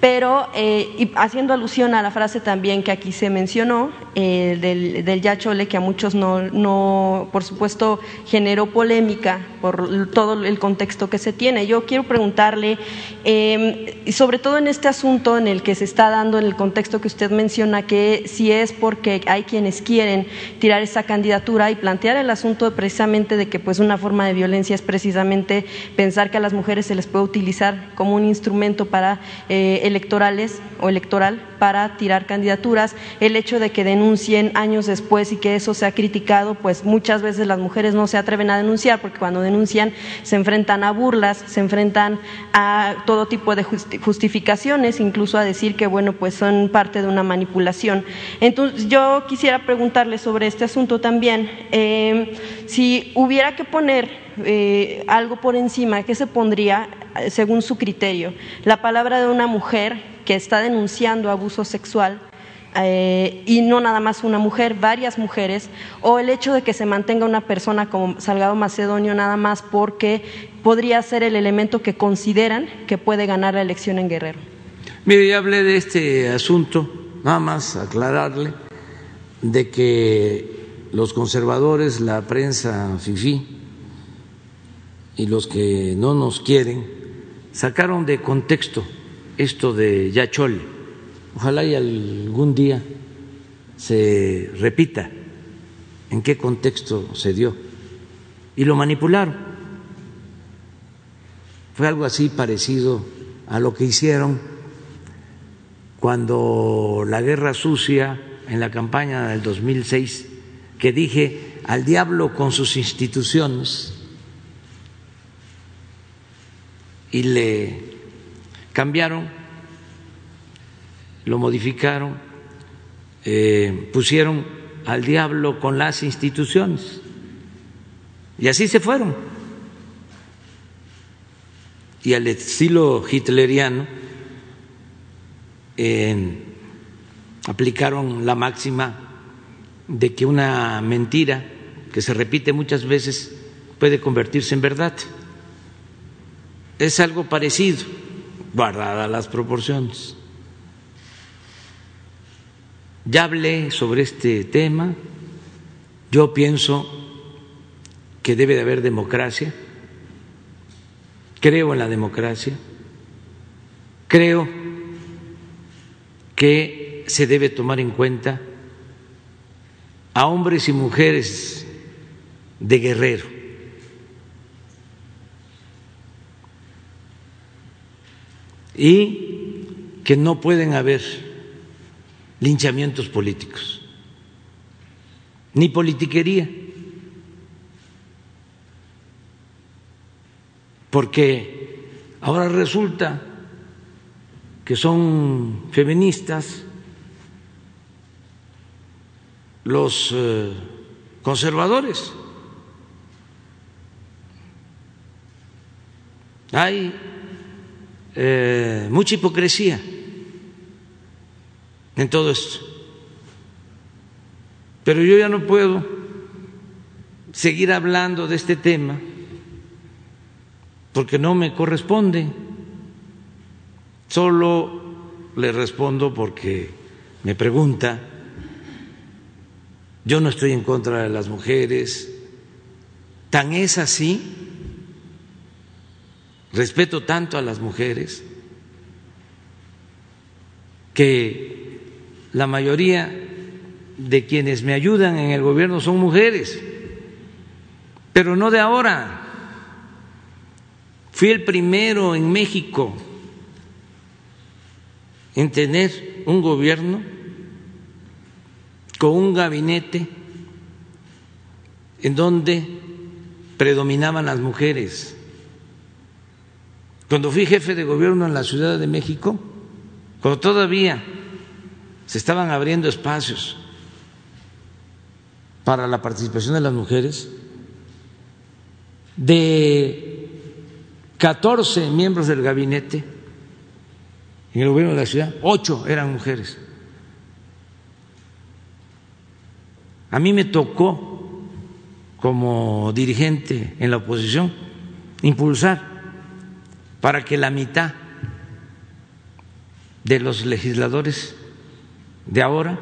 pero eh, haciendo alusión a la frase también que aquí se mencionó eh, del, del, Yachole, que a muchos no, no, por supuesto, generó polémica por todo el contexto que se tiene. Yo quiero preguntarle, eh, sobre todo en este asunto en el que se está dando, en el contexto que usted menciona, que si es porque hay quienes quieren tirar esa candidatura y plantear el asunto precisamente de que pues una forma de violencia es precisamente pensar que a las mujeres se les puede utilizar como un instrumento para eh, electorales o electoral para tirar candidaturas, el hecho de que denuncien años después y que eso sea criticado, pues muchas veces las mujeres no se atreven a denunciar porque cuando denuncian se enfrentan a burlas, se enfrentan a todo tipo de justificaciones, incluso a decir que bueno, pues son parte de una manipulación. Entonces yo quisiera preguntarle sobre este asunto también, eh, si hubiera que poner eh, algo por encima, ¿qué se pondría según su criterio? La palabra de una mujer que está denunciando abuso sexual eh, y no nada más una mujer, varias mujeres, o el hecho de que se mantenga una persona como Salgado Macedonio nada más porque podría ser el elemento que consideran que puede ganar la elección en Guerrero. Mire, ya hablé de este asunto, nada más aclararle de que los conservadores, la prensa FIFI y los que no nos quieren sacaron de contexto esto de Yachol. Ojalá y algún día se repita en qué contexto se dio. Y lo manipularon. Fue algo así parecido a lo que hicieron cuando la guerra sucia en la campaña del 2006, que dije al diablo con sus instituciones y le cambiaron, lo modificaron, eh, pusieron al diablo con las instituciones. Y así se fueron. Y al estilo hitleriano aplicaron la máxima de que una mentira que se repite muchas veces puede convertirse en verdad. Es algo parecido guardadas las proporciones. Ya hablé sobre este tema, yo pienso que debe de haber democracia, creo en la democracia, creo que se debe tomar en cuenta a hombres y mujeres de guerrero y que no pueden haber linchamientos políticos, ni politiquería, porque ahora resulta que son feministas los eh, conservadores. Hay eh, mucha hipocresía en todo esto. Pero yo ya no puedo seguir hablando de este tema porque no me corresponde. Solo le respondo porque me pregunta. Yo no estoy en contra de las mujeres. Tan es así respeto tanto a las mujeres que la mayoría de quienes me ayudan en el gobierno son mujeres, pero no de ahora. Fui el primero en México en tener un gobierno con un gabinete en donde predominaban las mujeres. Cuando fui jefe de gobierno en la Ciudad de México, cuando todavía se estaban abriendo espacios para la participación de las mujeres, de 14 miembros del gabinete en el gobierno de la ciudad, ocho eran mujeres. A mí me tocó, como dirigente en la oposición, impulsar para que la mitad de los legisladores de ahora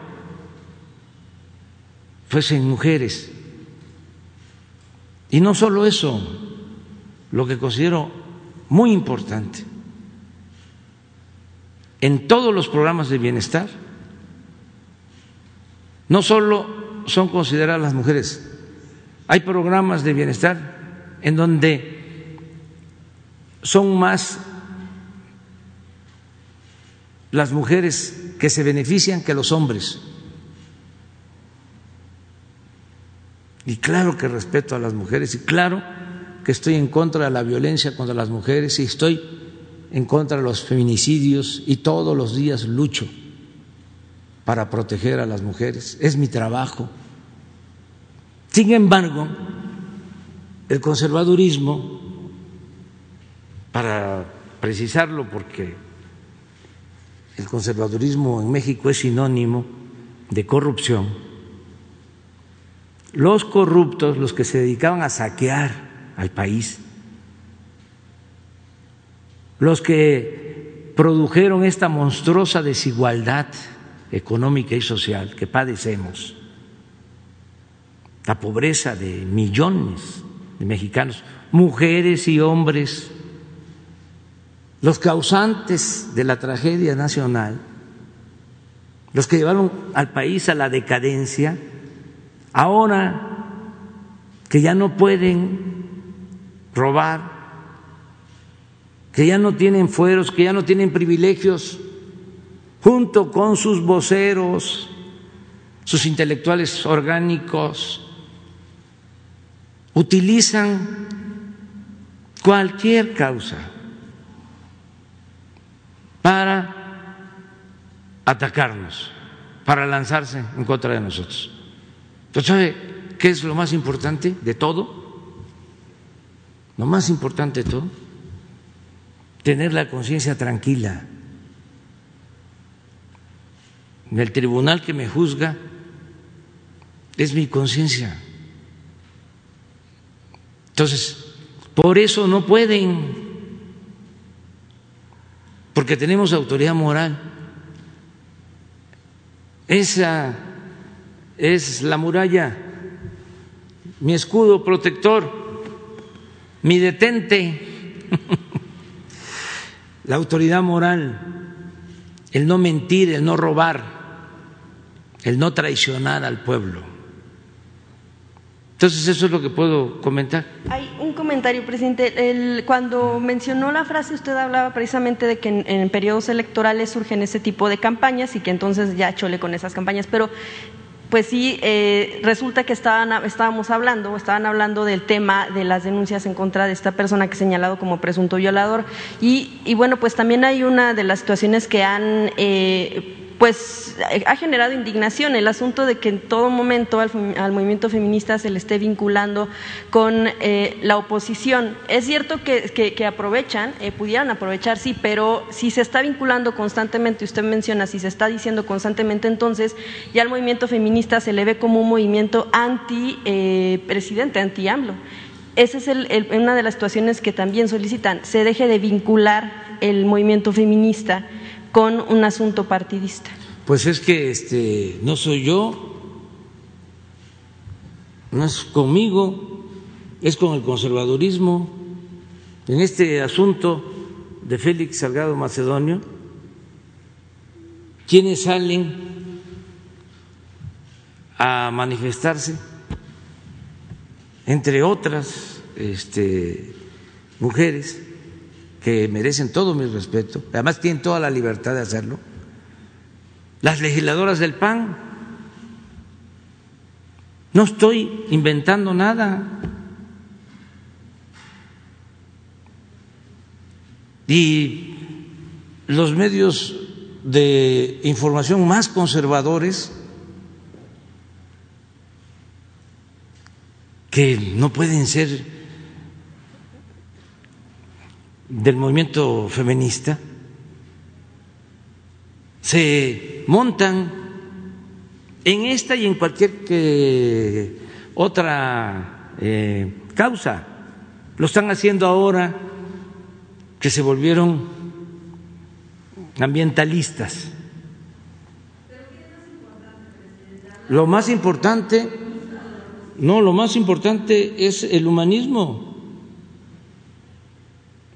fuesen mujeres. Y no solo eso, lo que considero muy importante, en todos los programas de bienestar, no solo son consideradas las mujeres, hay programas de bienestar en donde son más las mujeres que se benefician que los hombres. Y claro que respeto a las mujeres y claro que estoy en contra de la violencia contra las mujeres y estoy en contra de los feminicidios y todos los días lucho para proteger a las mujeres. Es mi trabajo. Sin embargo, el conservadurismo, para precisarlo porque el conservadurismo en México es sinónimo de corrupción, los corruptos, los que se dedicaban a saquear al país, los que produjeron esta monstruosa desigualdad económica y social que padecemos, la pobreza de millones de mexicanos, mujeres y hombres, los causantes de la tragedia nacional, los que llevaron al país a la decadencia, ahora que ya no pueden robar, que ya no tienen fueros, que ya no tienen privilegios, junto con sus voceros, sus intelectuales orgánicos, utilizan cualquier causa para atacarnos, para lanzarse en contra de nosotros. Entonces, ¿sabe qué es lo más importante de todo? Lo más importante de todo, tener la conciencia tranquila. En el tribunal que me juzga es mi conciencia. Entonces, por eso no pueden porque tenemos autoridad moral. Esa es la muralla, mi escudo protector, mi detente, *laughs* la autoridad moral, el no mentir, el no robar, el no traicionar al pueblo. Entonces, eso es lo que puedo comentar. Hay un comentario, presidente. cuando mencionó la frase, usted hablaba precisamente de que en, periodos electorales surgen ese tipo de campañas y que entonces ya chole con esas campañas. Pero, pues sí, eh, resulta que estaban, estábamos hablando, estaban hablando del tema de las denuncias en contra de esta persona que es señalado como presunto violador. Y, y bueno, pues también hay una de las situaciones que han. Eh, pues ha generado indignación el asunto de que en todo momento al, movimiento feminista se le esté vinculando con eh, la oposición. Es cierto que, aprovechan, eh, pudieran aprovechar, sí, pero si se está vinculando constantemente, usted menciona, si se está diciendo constantemente, entonces ya al movimiento feminista se le ve como un movimiento anti-presidente, eh, anti-AMLO. Esa es una de las situaciones que también solicitan, se deje de vincular el movimiento feminista con un asunto partidista? Pues es que este no soy yo, no es conmigo, es con el conservadurismo. en este asunto de Félix Salgado Macedonio, quienes salen a manifestarse, entre otras este, mujeres merecen todo mi respeto, además tienen toda la libertad de hacerlo, las legisladoras del PAN. No estoy inventando nada. Y los medios de información más conservadores que no pueden ser del movimiento feminista, se montan en esta y en cualquier otra eh, causa. Lo están haciendo ahora que se volvieron ambientalistas. Lo más importante, no, lo más importante es el humanismo.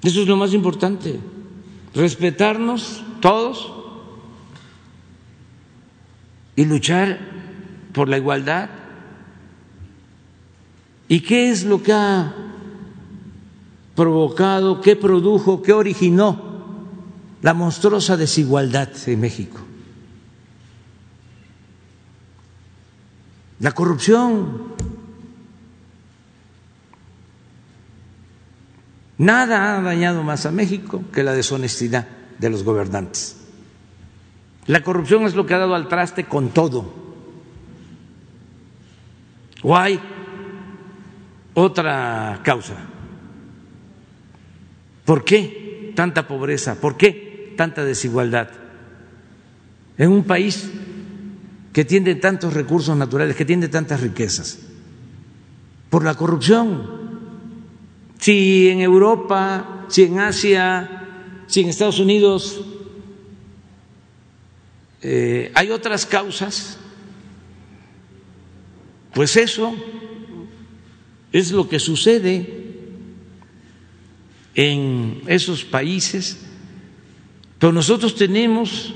Eso es lo más importante. Respetarnos todos y luchar por la igualdad. ¿Y qué es lo que ha provocado, qué produjo, qué originó la monstruosa desigualdad en México? La corrupción. Nada ha dañado más a México que la deshonestidad de los gobernantes. La corrupción es lo que ha dado al traste con todo. ¿O hay otra causa? ¿Por qué tanta pobreza? ¿Por qué tanta desigualdad? En un país que tiene tantos recursos naturales, que tiene tantas riquezas, por la corrupción. Si en Europa, si en Asia, si en Estados Unidos eh, hay otras causas, pues eso es lo que sucede en esos países, pero nosotros tenemos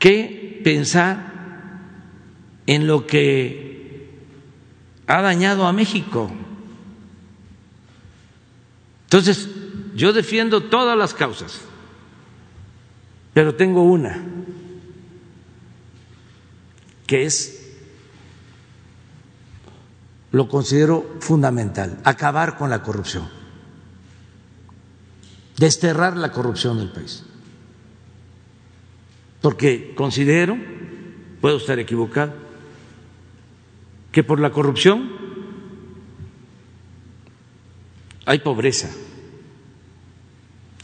que pensar en lo que ha dañado a México. Entonces, yo defiendo todas las causas, pero tengo una, que es, lo considero fundamental, acabar con la corrupción, desterrar la corrupción del país. Porque considero, puedo estar equivocado, que por la corrupción hay pobreza,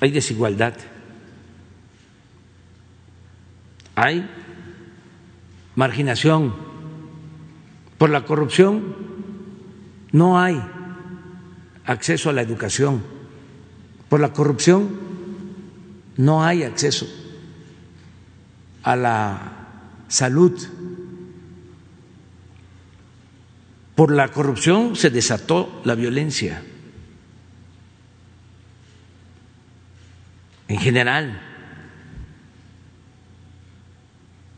hay desigualdad, hay marginación. Por la corrupción no hay acceso a la educación. Por la corrupción no hay acceso a la salud. Por la corrupción se desató la violencia. En general.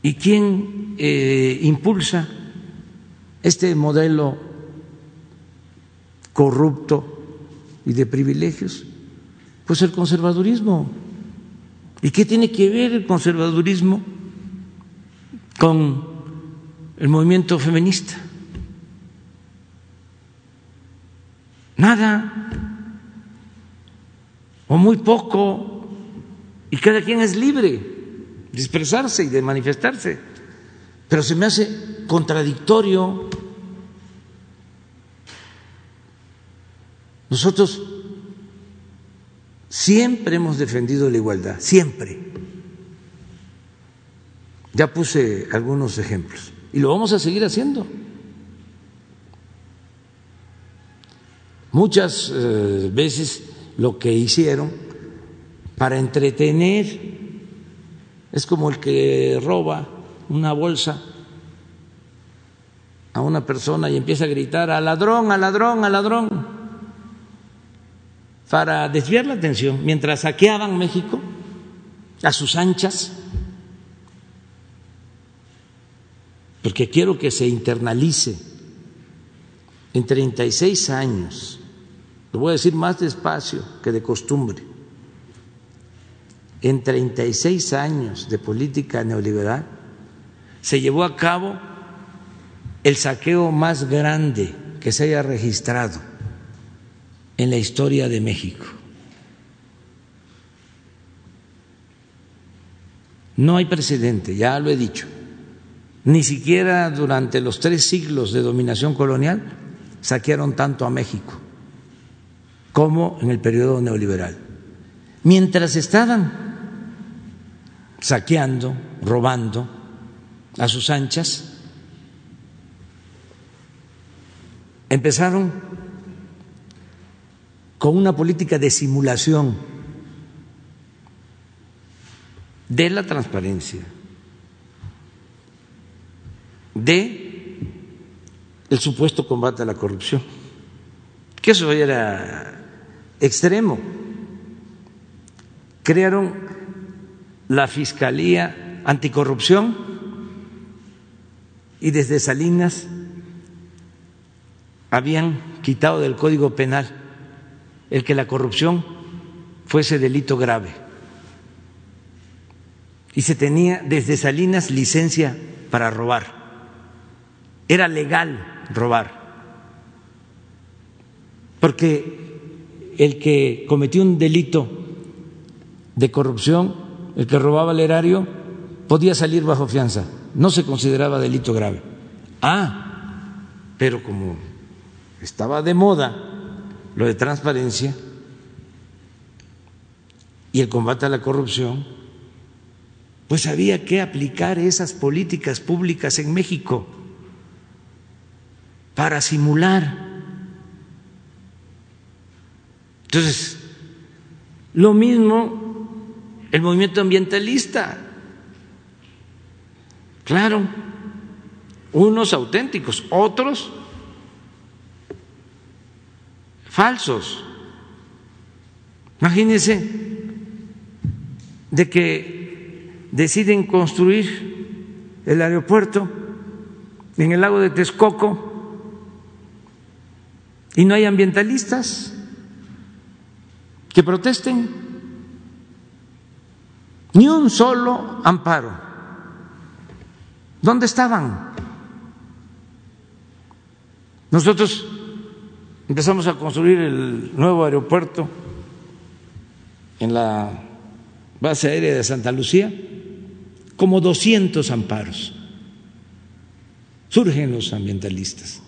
¿Y quién eh, impulsa este modelo corrupto y de privilegios? Pues el conservadurismo. ¿Y qué tiene que ver el conservadurismo con el movimiento feminista? Nada, o muy poco, y cada quien es libre de expresarse y de manifestarse, pero se me hace contradictorio. Nosotros siempre hemos defendido la igualdad, siempre. Ya puse algunos ejemplos y lo vamos a seguir haciendo. Muchas eh, veces lo que hicieron para entretener es como el que roba una bolsa a una persona y empieza a gritar al ladrón, al ladrón, al ladrón. para desviar la atención, mientras saqueaban México a sus anchas, porque quiero que se internalice en 36 años, lo voy a decir más despacio que de costumbre, en 36 años de política neoliberal se llevó a cabo el saqueo más grande que se haya registrado en la historia de México. No hay precedente, ya lo he dicho. Ni siquiera durante los tres siglos de dominación colonial saquearon tanto a México como en el periodo neoliberal. Mientras estaban saqueando, robando a sus anchas, empezaron con una política de simulación de la transparencia, de el supuesto combate a la corrupción, que eso era extremo. Crearon la Fiscalía Anticorrupción y desde Salinas habían quitado del Código Penal el que la corrupción fuese delito grave. Y se tenía desde Salinas licencia para robar. Era legal robar. Porque el que cometió un delito de corrupción, el que robaba el erario, podía salir bajo fianza. No se consideraba delito grave. Ah, pero como estaba de moda lo de transparencia y el combate a la corrupción, pues había que aplicar esas políticas públicas en México para simular. Entonces, lo mismo el movimiento ambientalista. Claro, unos auténticos, otros falsos. Imagínense de que deciden construir el aeropuerto en el lago de Texcoco y no hay ambientalistas que protesten, ni un solo amparo. ¿Dónde estaban? Nosotros Empezamos a construir el nuevo aeropuerto en la base aérea de Santa Lucía, como 200 amparos. Surgen los ambientalistas.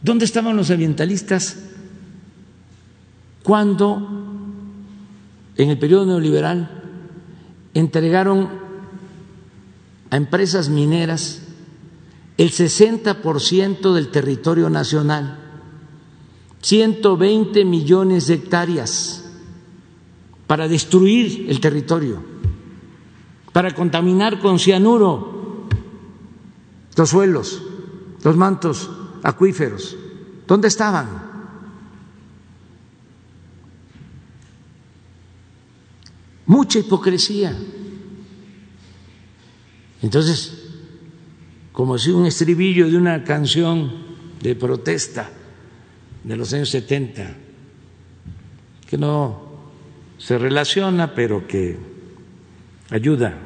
¿Dónde estaban los ambientalistas cuando en el periodo neoliberal entregaron a empresas mineras el 60% del territorio nacional, 120 millones de hectáreas para destruir el territorio, para contaminar con cianuro los suelos, los mantos acuíferos. ¿Dónde estaban? Mucha hipocresía. Entonces, como si un estribillo de una canción de protesta de los años 70, que no se relaciona, pero que ayuda.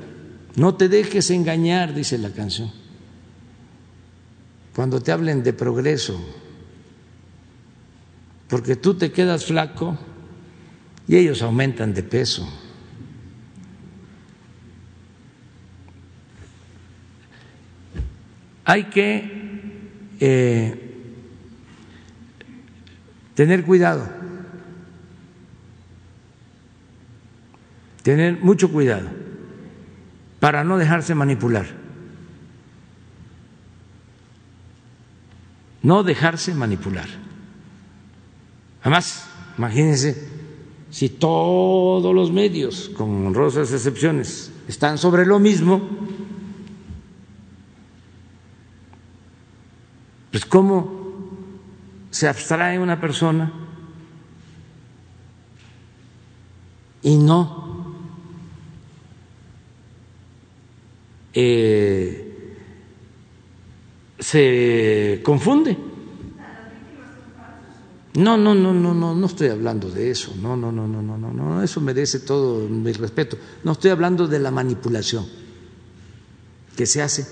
No te dejes engañar, dice la canción, cuando te hablen de progreso, porque tú te quedas flaco y ellos aumentan de peso. Hay que eh, tener cuidado, tener mucho cuidado para no dejarse manipular, no dejarse manipular. Además, imagínense si todos los medios, con honrosas excepciones, están sobre lo mismo, pues cómo se abstrae una persona y no eh, se confunde. No, no, no, no, no, no estoy hablando de eso. No, no, no, no, no, no, no, eso merece todo mi respeto. No estoy hablando de la manipulación que se hace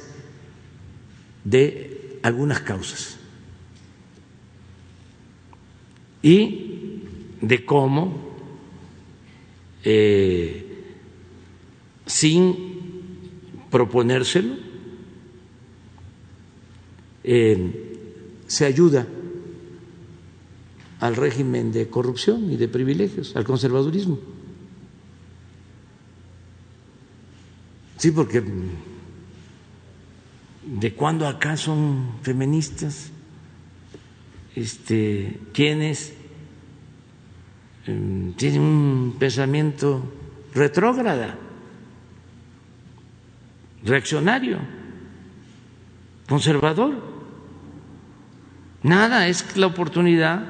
de algunas causas y de cómo eh, sin proponérselo se ayuda al régimen de corrupción y de privilegios, al conservadurismo. Sí, porque de cuándo acá son feministas, este, quienes em, tienen un pensamiento retrógrada, reaccionario, conservador. Nada, es la oportunidad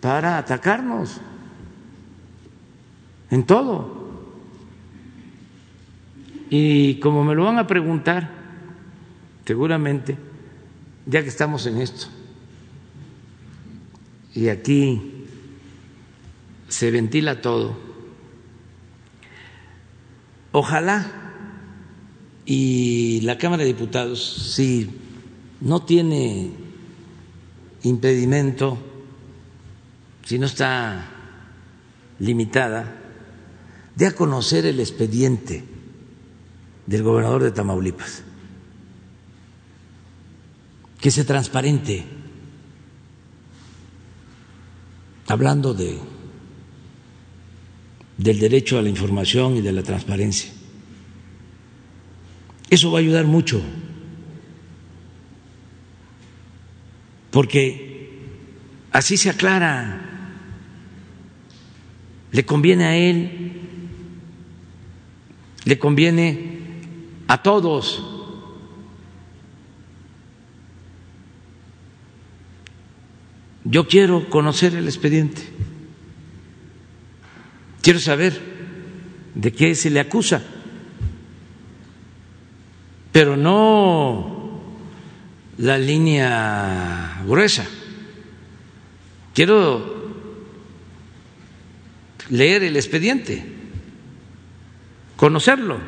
para atacarnos en todo. Y como me lo van a preguntar, seguramente, ya que estamos en esto, y aquí se ventila todo, ojalá y la Cámara de Diputados, si no tiene impedimento, si no está limitada, de a conocer el expediente del gobernador de Tamaulipas, que se transparente, hablando de del derecho a la información y de la transparencia. Eso va a ayudar mucho, porque así se aclara le conviene a él, le conviene a todos. Yo quiero conocer el expediente, quiero saber de qué se le acusa, pero no la línea gruesa. Quiero leer el expediente, conocerlo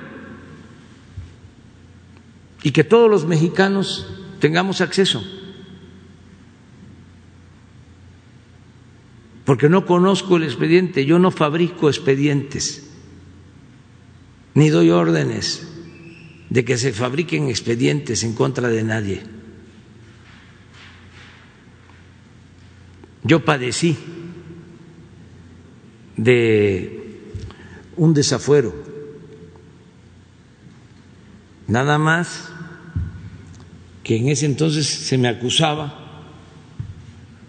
y que todos los mexicanos tengamos acceso. Porque no conozco el expediente, yo no fabrico expedientes, ni doy órdenes de que se fabriquen expedientes en contra de nadie. Yo padecí de un desafuero. Nada más que en ese entonces se me acusaba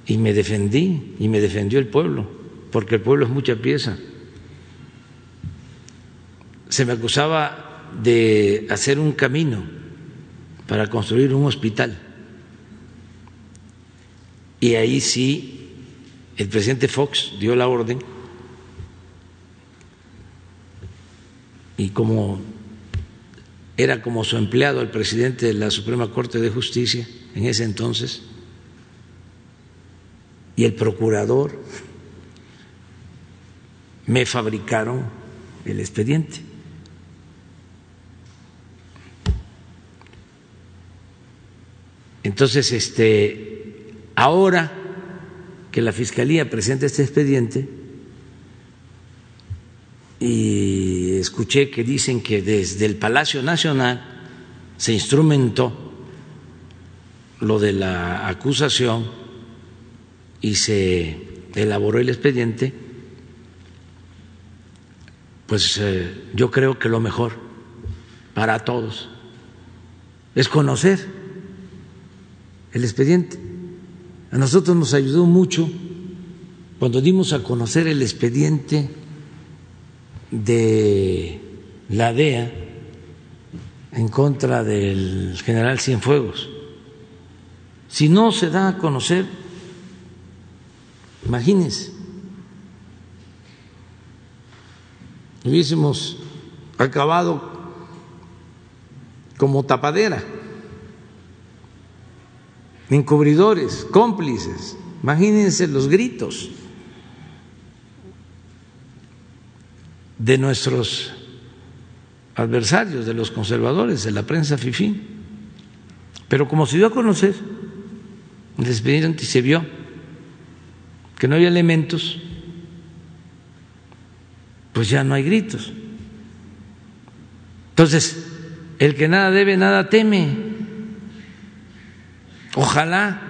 y me defendí y me defendió el pueblo, porque el pueblo es mucha pieza. Se me acusaba de hacer un camino para construir un hospital. Y ahí sí el presidente Fox dio la orden y como era como su empleado el presidente de la Suprema Corte de Justicia en ese entonces, y el procurador me fabricaron el expediente. Entonces, este, ahora que la Fiscalía presenta este expediente, y escuché que dicen que desde el Palacio Nacional se instrumentó lo de la acusación y se elaboró el expediente, pues eh, yo creo que lo mejor para todos es conocer el expediente. A nosotros nos ayudó mucho cuando dimos a conocer el expediente de la DEA en contra del general Cienfuegos. Si no se da a conocer, imagínense, hubiésemos acabado como tapadera, encubridores, cómplices. Imagínense los gritos de nuestros adversarios, de los conservadores, de la prensa FIFI. Pero como se dio a conocer el expediente se vio que no había elementos, pues ya no hay gritos. Entonces, el que nada debe, nada teme. Ojalá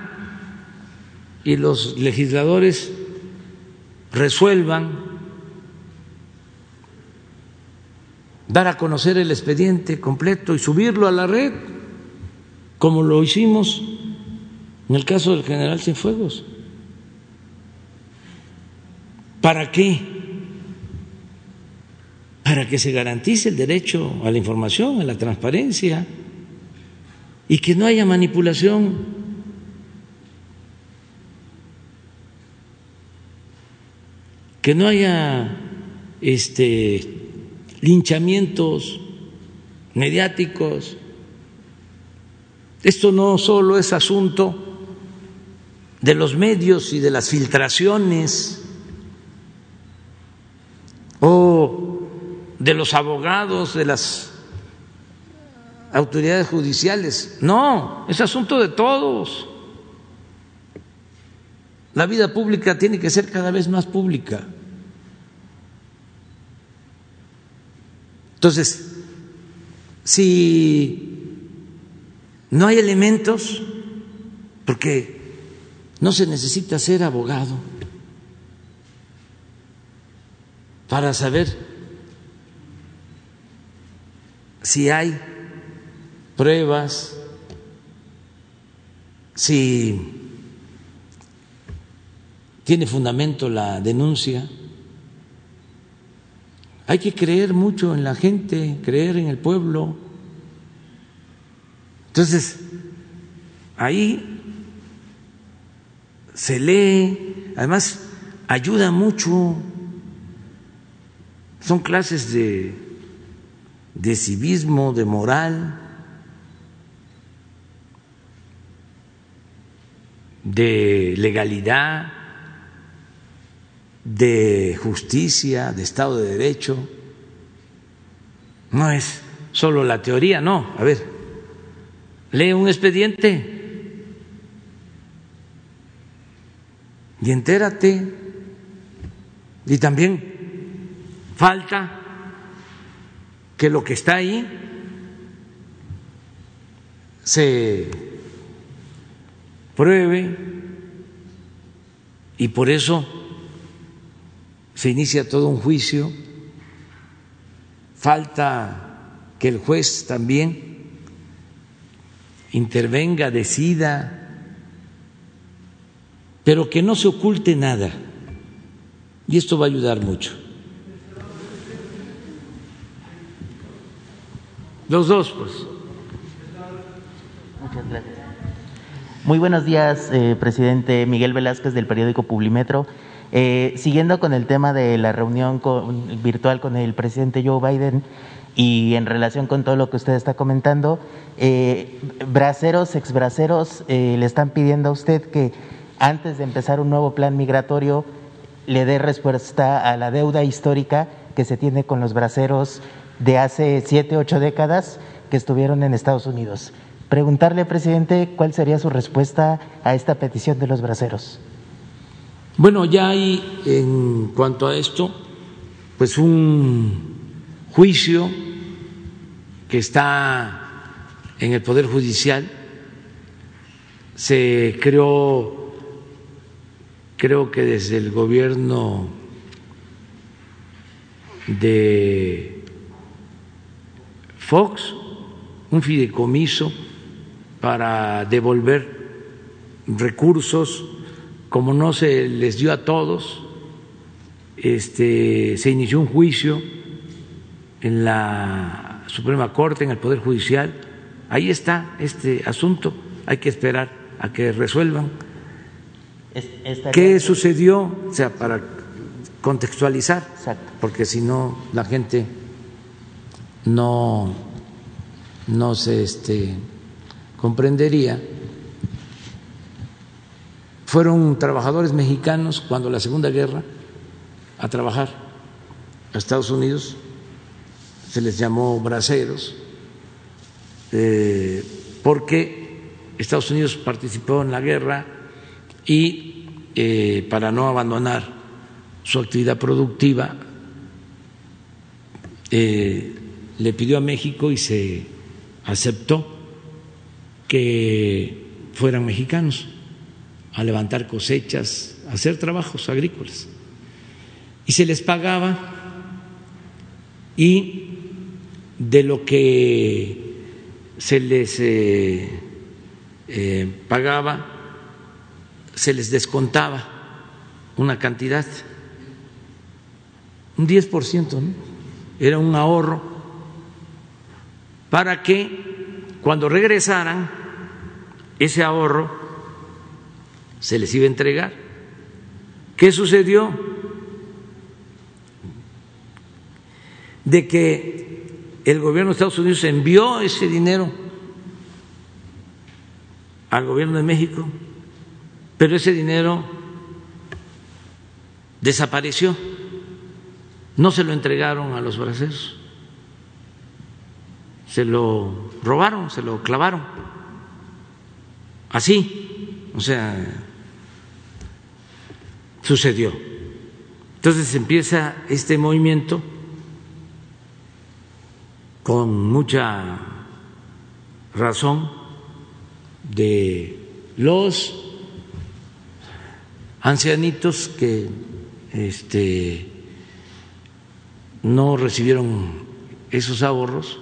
y los legisladores resuelvan dar a conocer el expediente completo y subirlo a la red, como lo hicimos en el caso del general Cienfuegos. ¿Para qué? Para que se garantice el derecho a la información, a la transparencia y que no haya manipulación. Que no haya este linchamientos mediáticos. Esto no solo es asunto de los medios y de las filtraciones o de los abogados, de las autoridades judiciales. No, es asunto de todos. La vida pública tiene que ser cada vez más pública. Entonces, si no hay elementos, porque no se necesita ser abogado para saber si hay pruebas, si tiene fundamento la denuncia. Hay que creer mucho en la gente, creer en el pueblo. Entonces, ahí se lee, además ayuda mucho, son clases de, de civismo, de moral, de legalidad de justicia, de Estado de Derecho. No es solo la teoría, no. A ver, lee un expediente y entérate. Y también falta que lo que está ahí se pruebe y por eso se inicia todo un juicio, falta que el juez también intervenga, decida, pero que no se oculte nada. Y esto va a ayudar mucho. Los dos, pues. Muchas gracias. Muy buenos días, eh, presidente Miguel Velázquez del periódico Publimetro. Eh, siguiendo con el tema de la reunión virtual con el presidente Joe Biden y en relación con todo lo que usted está comentando, eh, braceros, exbraceros, eh, le están pidiendo a usted que antes de empezar un nuevo plan migratorio le dé respuesta a la deuda histórica que se tiene con los braceros de hace siete, ocho décadas que estuvieron en Estados Unidos. Preguntarle, presidente, cuál sería su respuesta a esta petición de los braceros. Bueno, ya hay en cuanto a esto, pues un juicio que está en el Poder Judicial. Se creó, creo que desde el gobierno de Fox, un fideicomiso para devolver recursos como no se les dio a todos, este, se inició un juicio en la Suprema Corte, en el Poder Judicial. Ahí está este asunto, hay que esperar a que resuelvan. ¿Qué sucedió? O sea, para contextualizar, porque si no la gente no, no se este, comprendería. Fueron trabajadores mexicanos cuando la Segunda Guerra a trabajar a Estados Unidos, se les llamó braceros, eh, porque Estados Unidos participó en la guerra y eh, para no abandonar su actividad productiva, eh, le pidió a México y se aceptó que fueran mexicanos a levantar cosechas, a hacer trabajos agrícolas. Y se les pagaba y de lo que se les eh, eh, pagaba, se les descontaba una cantidad un 10%, ¿no? era un ahorro para que cuando regresaran ese ahorro se les iba a entregar. ¿Qué sucedió? De que el gobierno de Estados Unidos envió ese dinero al gobierno de México, pero ese dinero desapareció no se lo entregaron a los braceros, se lo robaron, se lo clavaron. Así, o sea, sucedió. Entonces empieza este movimiento con mucha razón de los ancianitos que este, no recibieron esos ahorros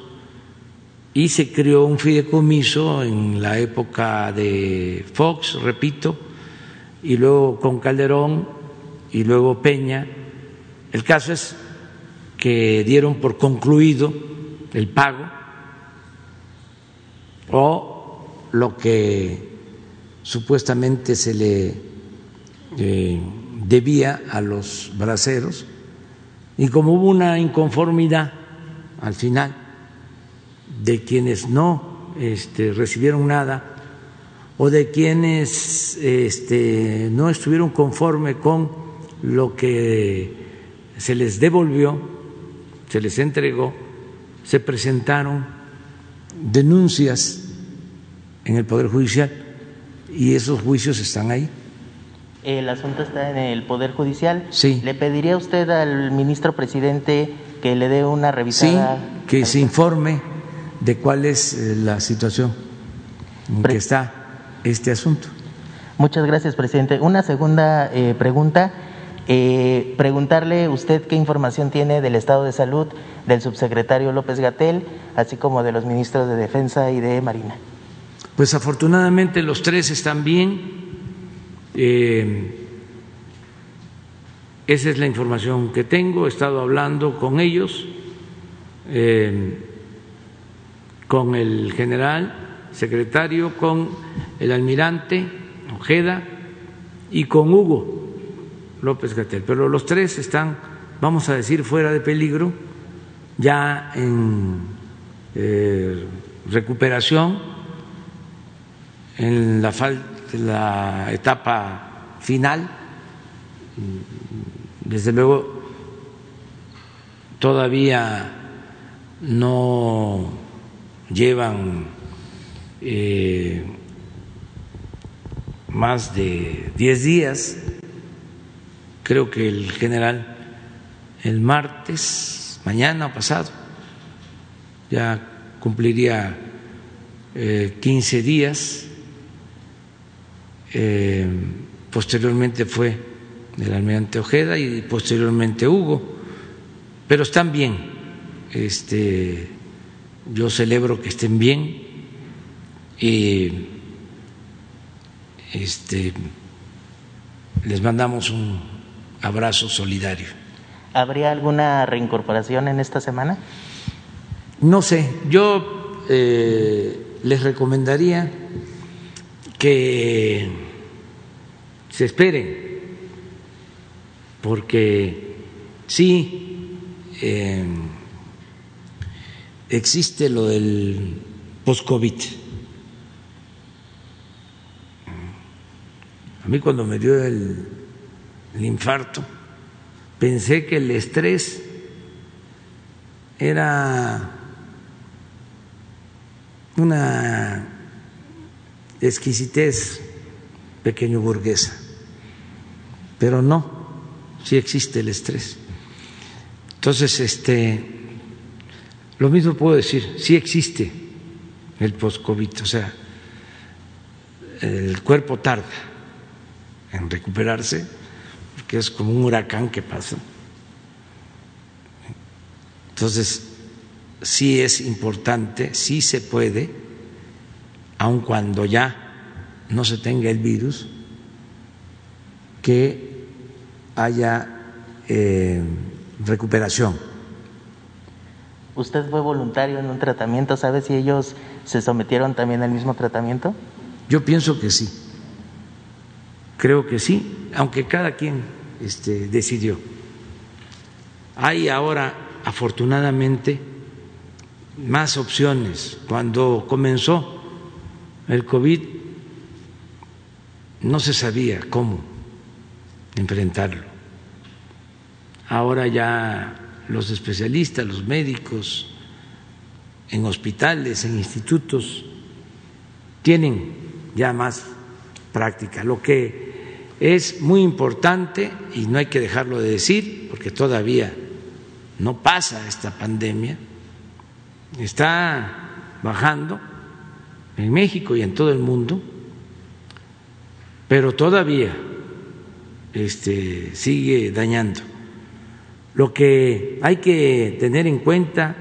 y se creó un fideicomiso en la época de Fox, repito, y luego con Calderón y luego Peña. El caso es que dieron por concluido el pago o lo que supuestamente se le eh, debía a los braceros y como hubo una inconformidad al final de quienes no este, recibieron nada o de quienes este, no estuvieron conforme con lo que se les devolvió, se les entregó, se presentaron denuncias en el Poder Judicial y esos juicios están ahí el asunto está en el Poder Judicial. Sí. ¿Le pediría usted al ministro presidente que le dé una revisada? Sí, que se informe de cuál es eh, la situación en que está este asunto. Muchas gracias, presidente. Una segunda eh, pregunta. Eh, preguntarle usted qué información tiene del estado de salud del subsecretario López Gatel, así como de los ministros de Defensa y de Marina. Pues afortunadamente los tres están bien eh, esa es la información que tengo, he estado hablando con ellos, eh, con el general, secretario, con el almirante Ojeda y con Hugo López Gatel, pero los tres están, vamos a decir, fuera de peligro, ya en eh, recuperación, en la la etapa final. Desde luego, todavía no llevan eh, más de diez días. Creo que el general el martes, mañana pasado, ya cumpliría eh, 15 días eh, posteriormente fue el almirante Ojeda y posteriormente Hugo, pero están bien. Este, yo celebro que estén bien y este, les mandamos un abrazo solidario. ¿Habría alguna reincorporación en esta semana? No sé, yo eh, les recomendaría que se esperen, porque sí eh, existe lo del post-COVID. A mí cuando me dio el, el infarto, pensé que el estrés era una exquisitez pequeño burguesa, pero no, sí existe el estrés. Entonces, este, lo mismo puedo decir, sí existe el post-COVID, o sea, el cuerpo tarda en recuperarse, porque es como un huracán que pasa. Entonces, sí es importante, sí se puede, aun cuando ya no se tenga el virus, que haya eh, recuperación. ¿Usted fue voluntario en un tratamiento? ¿Sabe si ellos se sometieron también al mismo tratamiento? Yo pienso que sí. Creo que sí, aunque cada quien este, decidió. Hay ahora, afortunadamente, más opciones. Cuando comenzó el COVID, no se sabía cómo enfrentarlo. Ahora ya los especialistas, los médicos, en hospitales, en institutos, tienen ya más práctica. Lo que es muy importante, y no hay que dejarlo de decir, porque todavía no pasa esta pandemia, está bajando en México y en todo el mundo, pero todavía este, sigue dañando. Lo que hay que tener en cuenta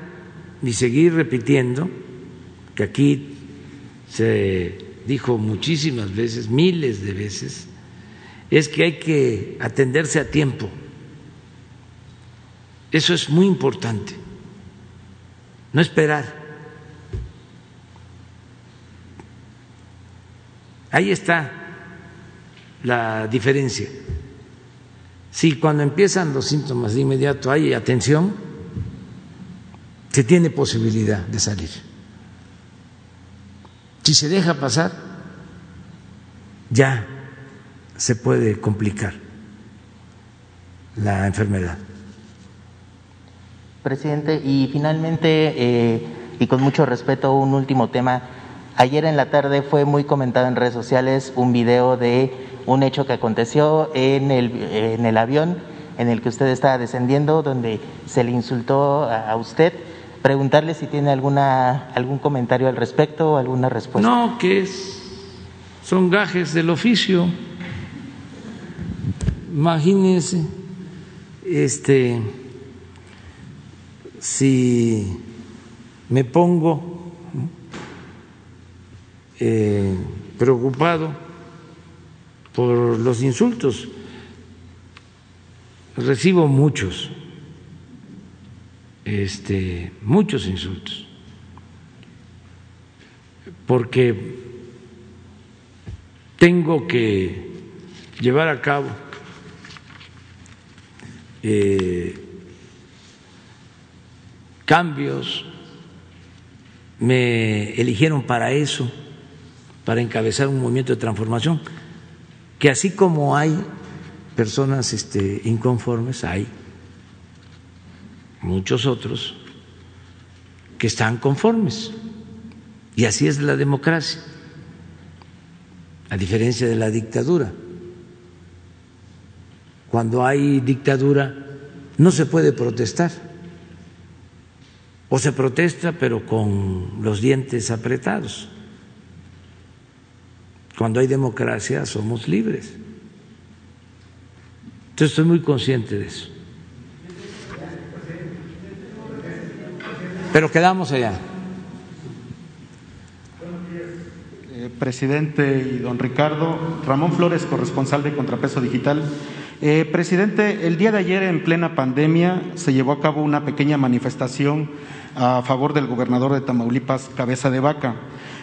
y seguir repitiendo, que aquí se dijo muchísimas veces, miles de veces, es que hay que atenderse a tiempo. Eso es muy importante. No esperar. Ahí está la diferencia. Si cuando empiezan los síntomas de inmediato hay atención, se tiene posibilidad de salir. Si se deja pasar, ya se puede complicar la enfermedad. Presidente, y finalmente, eh, y con mucho respeto, un último tema. Ayer en la tarde fue muy comentado en redes sociales un video de un hecho que aconteció en el, en el avión en el que usted estaba descendiendo, donde se le insultó a usted. Preguntarle si tiene alguna, algún comentario al respecto o alguna respuesta. No, que es, son gajes del oficio. Imagínense, este, si me pongo eh, preocupado por los insultos. Recibo muchos, este, muchos insultos, porque tengo que llevar a cabo eh, cambios, me eligieron para eso, para encabezar un movimiento de transformación que así como hay personas este, inconformes, hay muchos otros que están conformes. Y así es la democracia, a diferencia de la dictadura. Cuando hay dictadura no se puede protestar. O se protesta pero con los dientes apretados. Cuando hay democracia somos libres. Entonces estoy muy consciente de eso. Pero quedamos allá. Eh, presidente y don Ricardo, Ramón Flores, corresponsal de Contrapeso Digital. Eh, presidente, el día de ayer en plena pandemia se llevó a cabo una pequeña manifestación a favor del gobernador de Tamaulipas, Cabeza de Vaca.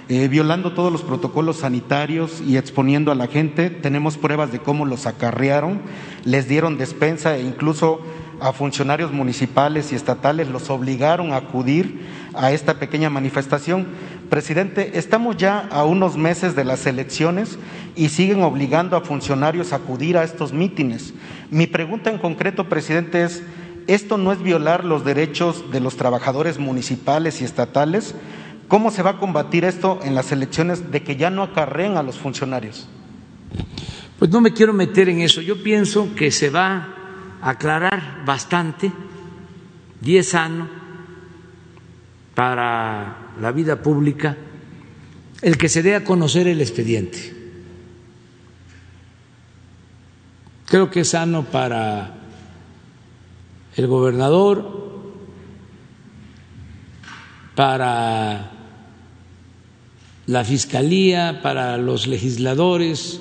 Eh, violando todos los protocolos sanitarios y exponiendo a la gente. Tenemos pruebas de cómo los acarrearon, les dieron despensa e incluso a funcionarios municipales y estatales los obligaron a acudir a esta pequeña manifestación. Presidente, estamos ya a unos meses de las elecciones y siguen obligando a funcionarios a acudir a estos mítines. Mi pregunta en concreto, presidente, es, ¿esto no es violar los derechos de los trabajadores municipales y estatales? ¿Cómo se va a combatir esto en las elecciones de que ya no acarreen a los funcionarios? Pues no me quiero meter en eso. Yo pienso que se va aclarar bastante y es sano para la vida pública el que se dé a conocer el expediente. Creo que es sano para el gobernador, para la Fiscalía, para los legisladores,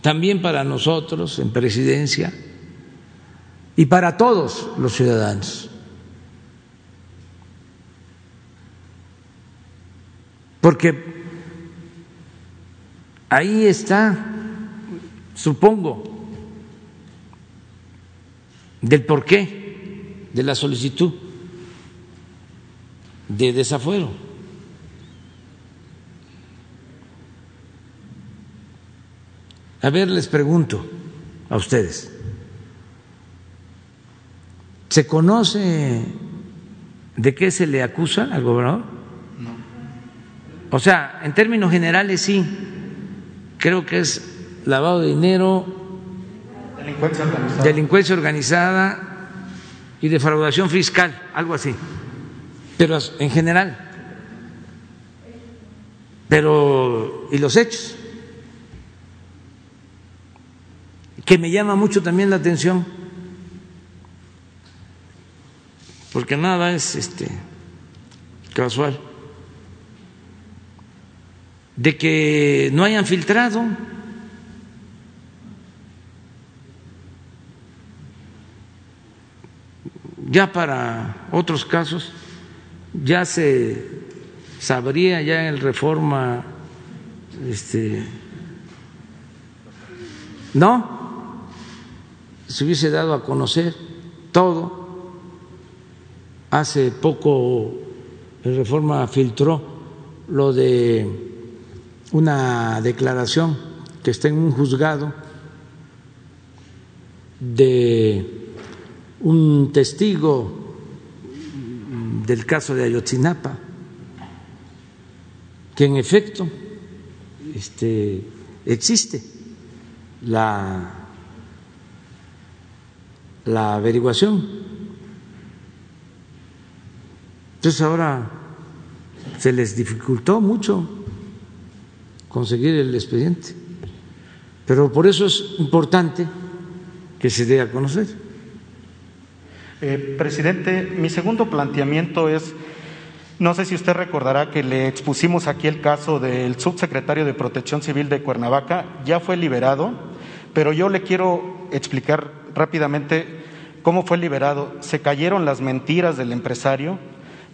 también para nosotros en presidencia y para todos los ciudadanos. Porque ahí está, supongo, del porqué de la solicitud de desafuero. A ver, les pregunto a ustedes. ¿Se conoce de qué se le acusa al gobernador? No. O sea, en términos generales sí, creo que es lavado de dinero, delincuencia organizada, delincuencia organizada y defraudación fiscal, algo así. Pero en general. Pero, ¿y los hechos? Que me llama mucho también la atención. Porque nada es este casual. De que no hayan filtrado. Ya para otros casos ya se sabría ya en el reforma este no se hubiese dado a conocer todo. Hace poco en Reforma filtró lo de una declaración que está en un juzgado de un testigo del caso de Ayotzinapa, que en efecto este, existe la, la averiguación entonces ahora se les dificultó mucho conseguir el expediente. Pero por eso es importante que se dé a conocer. Eh, presidente, mi segundo planteamiento es, no sé si usted recordará que le expusimos aquí el caso del subsecretario de Protección Civil de Cuernavaca, ya fue liberado, pero yo le quiero explicar rápidamente cómo fue liberado. Se cayeron las mentiras del empresario,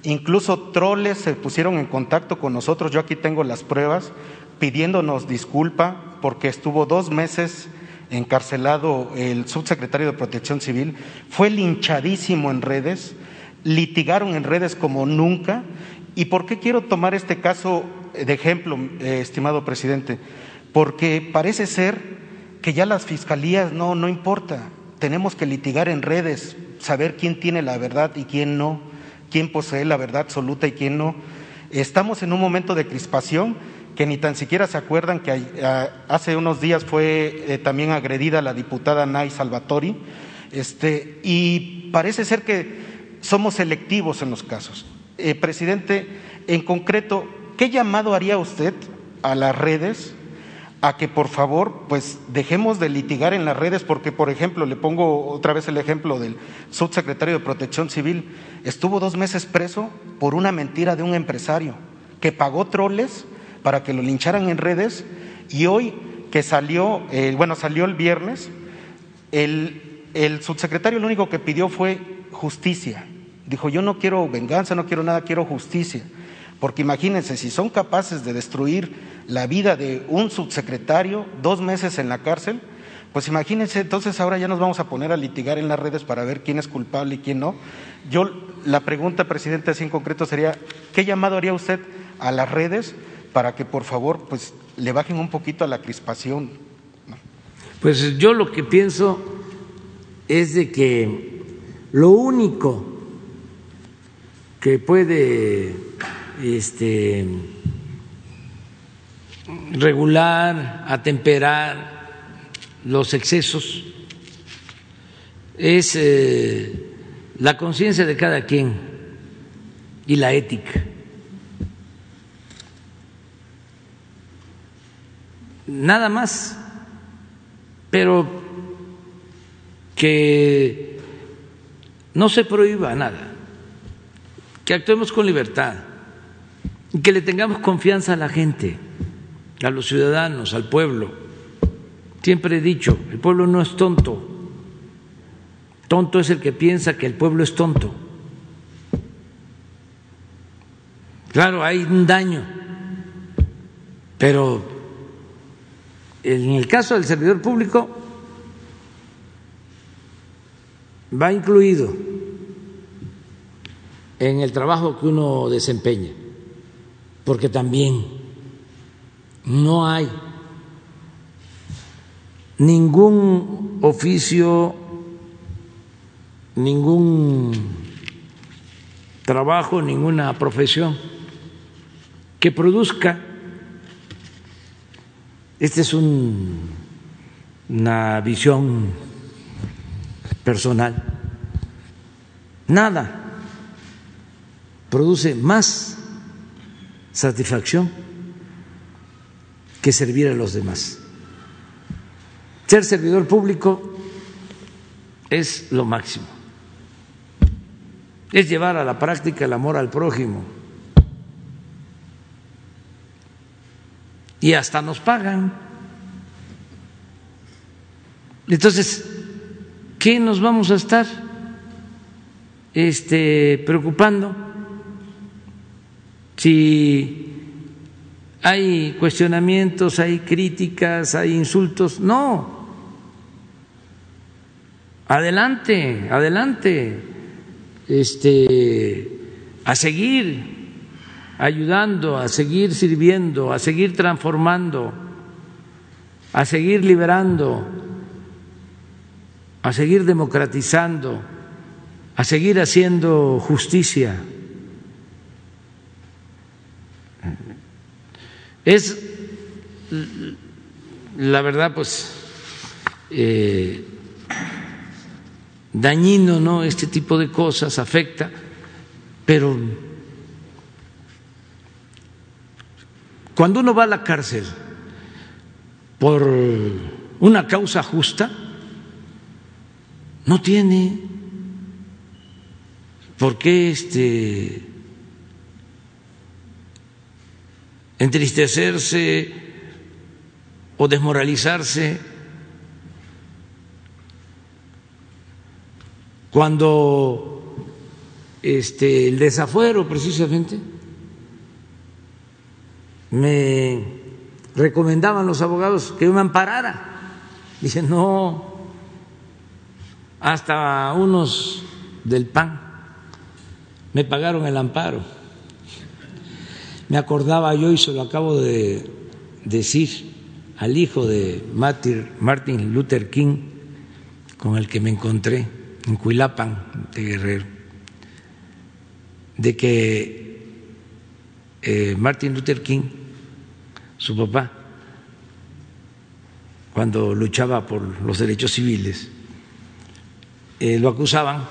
Incluso troles se pusieron en contacto con nosotros, yo aquí tengo las pruebas, pidiéndonos disculpa porque estuvo dos meses encarcelado el subsecretario de Protección Civil, fue linchadísimo en redes, litigaron en redes como nunca. ¿Y por qué quiero tomar este caso de ejemplo, eh, estimado presidente? Porque parece ser que ya las fiscalías no, no importa, tenemos que litigar en redes, saber quién tiene la verdad y quién no quién posee la verdad absoluta y quién no. Estamos en un momento de crispación que ni tan siquiera se acuerdan que hace unos días fue eh, también agredida la diputada Nay Salvatori, este, y parece ser que somos selectivos en los casos. Eh, presidente, en concreto, ¿qué llamado haría usted a las redes a que por favor pues dejemos de litigar en las redes porque por ejemplo le pongo otra vez el ejemplo del subsecretario de Protección Civil. Estuvo dos meses preso por una mentira de un empresario que pagó troles para que lo lincharan en redes y hoy que salió eh, bueno salió el viernes el, el subsecretario lo único que pidió fue justicia. Dijo yo no quiero venganza no quiero nada quiero justicia Porque imagínense, si son capaces de destruir la vida de un subsecretario, dos meses en la cárcel, pues imagínense, entonces ahora ya nos vamos a poner a litigar en las redes para ver quién es culpable y quién no. Yo, la pregunta, presidente, así en concreto sería, ¿qué llamado haría usted a las redes para que por favor pues le bajen un poquito a la crispación? Pues yo lo que pienso es de que lo único que puede este, regular, atemperar los excesos. Es eh, la conciencia de cada quien y la ética. Nada más, pero que no se prohíba nada, que actuemos con libertad y que le tengamos confianza a la gente, a los ciudadanos, al pueblo. Siempre he dicho, el pueblo no es tonto, tonto es el que piensa que el pueblo es tonto. Claro, hay un daño, pero en el caso del servidor público va incluido en el trabajo que uno desempeña porque también no hay ningún oficio, ningún trabajo, ninguna profesión que produzca, esta es un, una visión personal, nada produce más satisfacción que servir a los demás. Ser servidor público es lo máximo. Es llevar a la práctica el amor al prójimo. Y hasta nos pagan. Entonces, ¿qué nos vamos a estar este, preocupando? si hay cuestionamientos, hay críticas, hay insultos, no. Adelante, adelante. Este a seguir ayudando, a seguir sirviendo, a seguir transformando, a seguir liberando, a seguir democratizando, a seguir haciendo justicia. Es, la verdad, pues, eh, dañino, ¿no? Este tipo de cosas afecta, pero cuando uno va a la cárcel por una causa justa, no tiene por qué este entristecerse o desmoralizarse cuando este, el desafuero precisamente me recomendaban los abogados que me amparara. Dice, no, hasta unos del PAN me pagaron el amparo me acordaba yo y se lo acabo de decir al hijo de Martin Luther King, con el que me encontré en Cuilapan de Guerrero, de que eh, Martin Luther King, su papá, cuando luchaba por los derechos civiles, eh, lo acusaban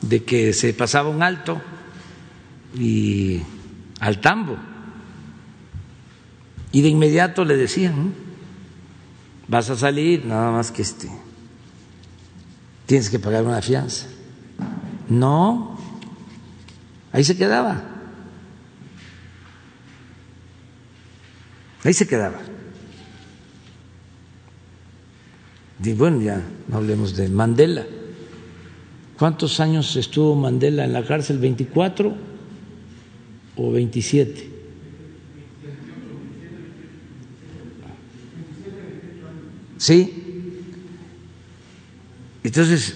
de que se pasaba un alto y al tambo y de inmediato le decían, vas a salir, nada más que este, tienes que pagar una fianza. No, ahí se quedaba. Ahí se quedaba. Y bueno, ya no hablemos de Mandela. ¿Cuántos años estuvo Mandela en la cárcel? ¿24? o 27. ¿Sí? Entonces,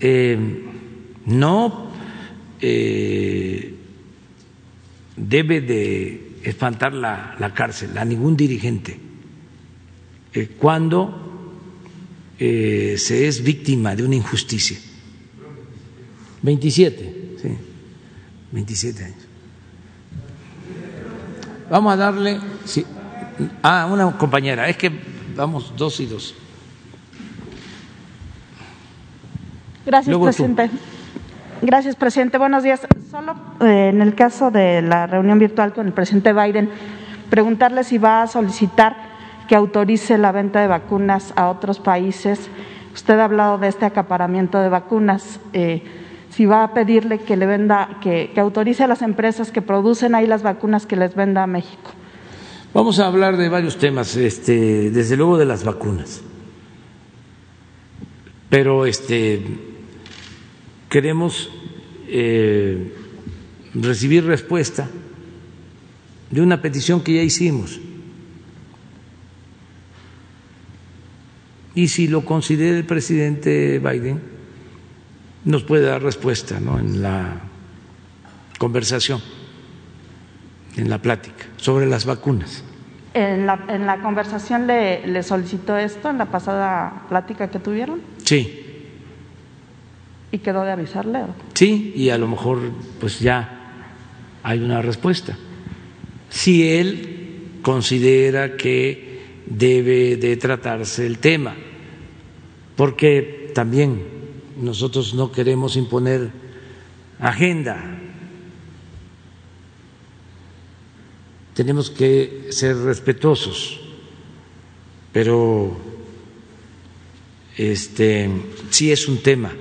eh, no eh, debe de espantar la, la, cárcel a ningún dirigente eh, cuando se es víctima de una injusticia. 27, sí, 27 años. Vamos a darle, sí, ah, una compañera, es que vamos dos y dos. Gracias, presidente. Gracias, presidente. Buenos días. Solo eh, en el caso de la reunión virtual con el presidente Biden, preguntarle si va a solicitar que autorice la venta de vacunas a otros países. Usted ha hablado de este acaparamiento de vacunas. Eh, si va a pedirle que le venda, que, que autorice a las empresas que producen ahí las vacunas que les venda a México. Vamos a hablar de varios temas, este, desde luego de las vacunas. Pero este, queremos eh, recibir respuesta de una petición que ya hicimos. Y si lo considera el presidente Biden, nos puede dar respuesta ¿no? en la conversación en la plática sobre las vacunas. ¿En la, en la conversación le, le, solicitó esto en la pasada plática que tuvieron? Sí. ¿Y quedó de avisarle? Sí, y a lo mejor pues ya hay una respuesta. Si él considera que debe de tratarse el tema, porque también nosotros no queremos imponer agenda tenemos que ser respetuosos, pero este sí es un tema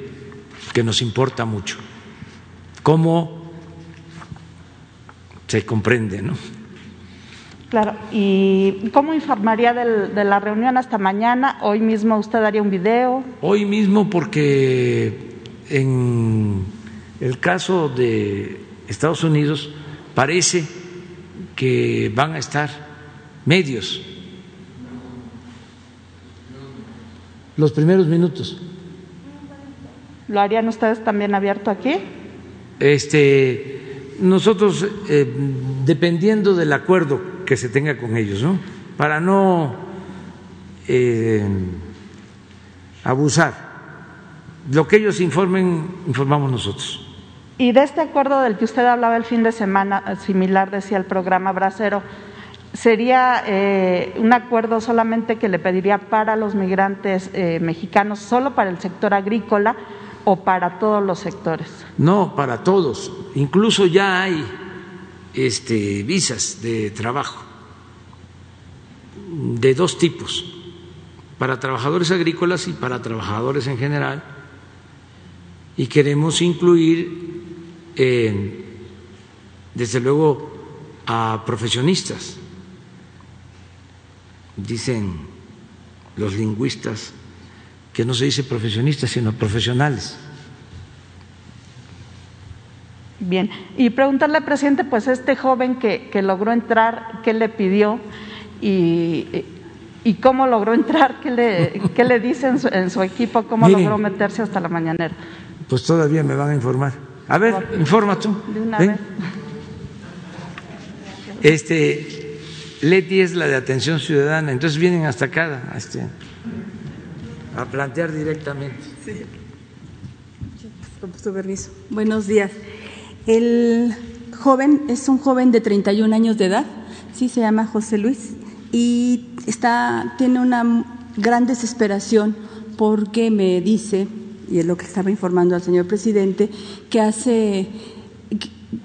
que nos importa mucho. ¿Cómo se comprende, no? Claro, ¿y cómo informaría del, de la reunión hasta mañana? ¿Hoy mismo usted daría un video? Hoy mismo porque en el caso de Estados Unidos parece que van a estar medios. Los primeros minutos. ¿Lo harían ustedes también abierto aquí? Este, nosotros, eh, dependiendo del acuerdo que se tenga con ellos, ¿no? Para no eh, abusar. Lo que ellos informen, informamos nosotros. Y de este acuerdo del que usted hablaba el fin de semana, similar decía el programa Bracero, ¿sería eh, un acuerdo solamente que le pediría para los migrantes eh, mexicanos, solo para el sector agrícola o para todos los sectores? No, para todos. Incluso ya hay este, visas de trabajo de dos tipos, para trabajadores agrícolas y para trabajadores en general. Y queremos incluir desde luego a profesionistas. Dicen los lingüistas que no se dice profesionistas, sino profesionales. Bien, y preguntarle al presidente, pues este joven que, que logró entrar, ¿qué le pidió? Y, y cómo logró entrar, ¿qué le, qué le dice en su, en su equipo? ¿Cómo *laughs* Miren, logró meterse hasta la mañanera? Pues todavía me van a informar. A ver, informa tú. De una vez. Este, Leti es la de atención ciudadana, entonces vienen hasta acá a, este, a plantear directamente. Con su permiso. Buenos días. El joven es un joven de 31 años de edad, sí, se llama José Luis, y está, tiene una gran desesperación porque me dice, y es lo que estaba informando al señor presidente, que hace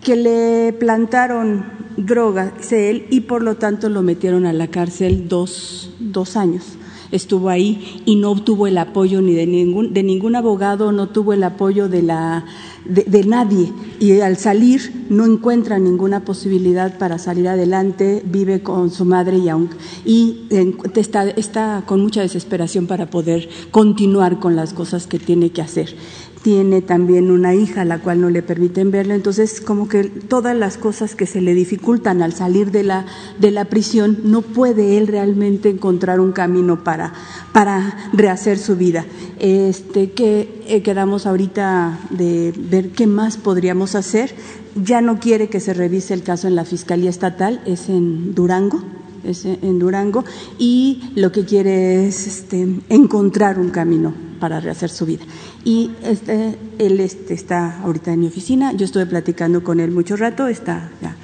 que le plantaron droga él y por lo tanto lo metieron a la cárcel dos, dos años. Estuvo ahí y no obtuvo el apoyo ni de ningún, de ningún abogado, no tuvo el apoyo de, la, de, nadie. Y al salir no encuentra ninguna posibilidad para salir adelante, vive con su madre y, aun, y está, está con mucha desesperación para poder continuar con las cosas que tiene que hacer. Tiene también una hija la cual no le permiten verlo, entonces como que todas las cosas que se le dificultan al salir de la, de la prisión, no puede él realmente encontrar un camino para, para rehacer su vida. Este, que eh, quedamos ahorita de ver qué más podríamos hacer. Ya no quiere que se revise el caso en la Fiscalía Estatal, es en Durango, es en Durango, y lo que quiere es este, encontrar un camino para rehacer su vida. Y este, él este, está ahorita en mi oficina, yo estuve platicando con él mucho rato, está ya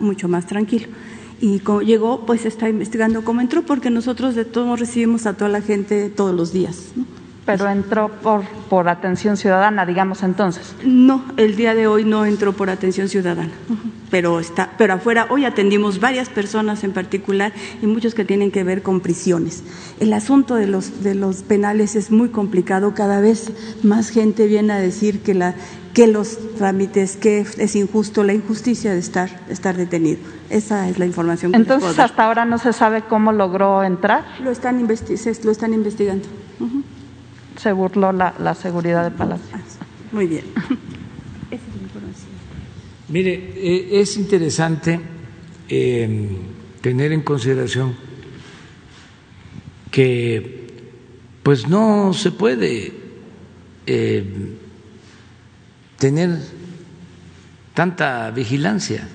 mucho más tranquilo. Y como llegó, pues está investigando cómo entró, porque nosotros de todos recibimos a toda la gente todos los días. Pero entró por, por atención ciudadana, digamos entonces. No, el día de hoy no entró por atención ciudadana, pero está, pero afuera hoy atendimos varias personas en particular y muchos que tienen que ver con prisiones. El asunto de los de los penales es muy complicado, cada vez más gente viene a decir que la que los trámites, que es injusto, la injusticia de estar, estar detenido. Esa es la información que Entonces, hasta ahora no se sabe cómo logró entrar. Lo están, lo están investigando se burló la, la seguridad de Palacio. Muy bien. Mire, eh, es interesante eh, tener en consideración que pues no se puede eh, tener tanta vigilancia.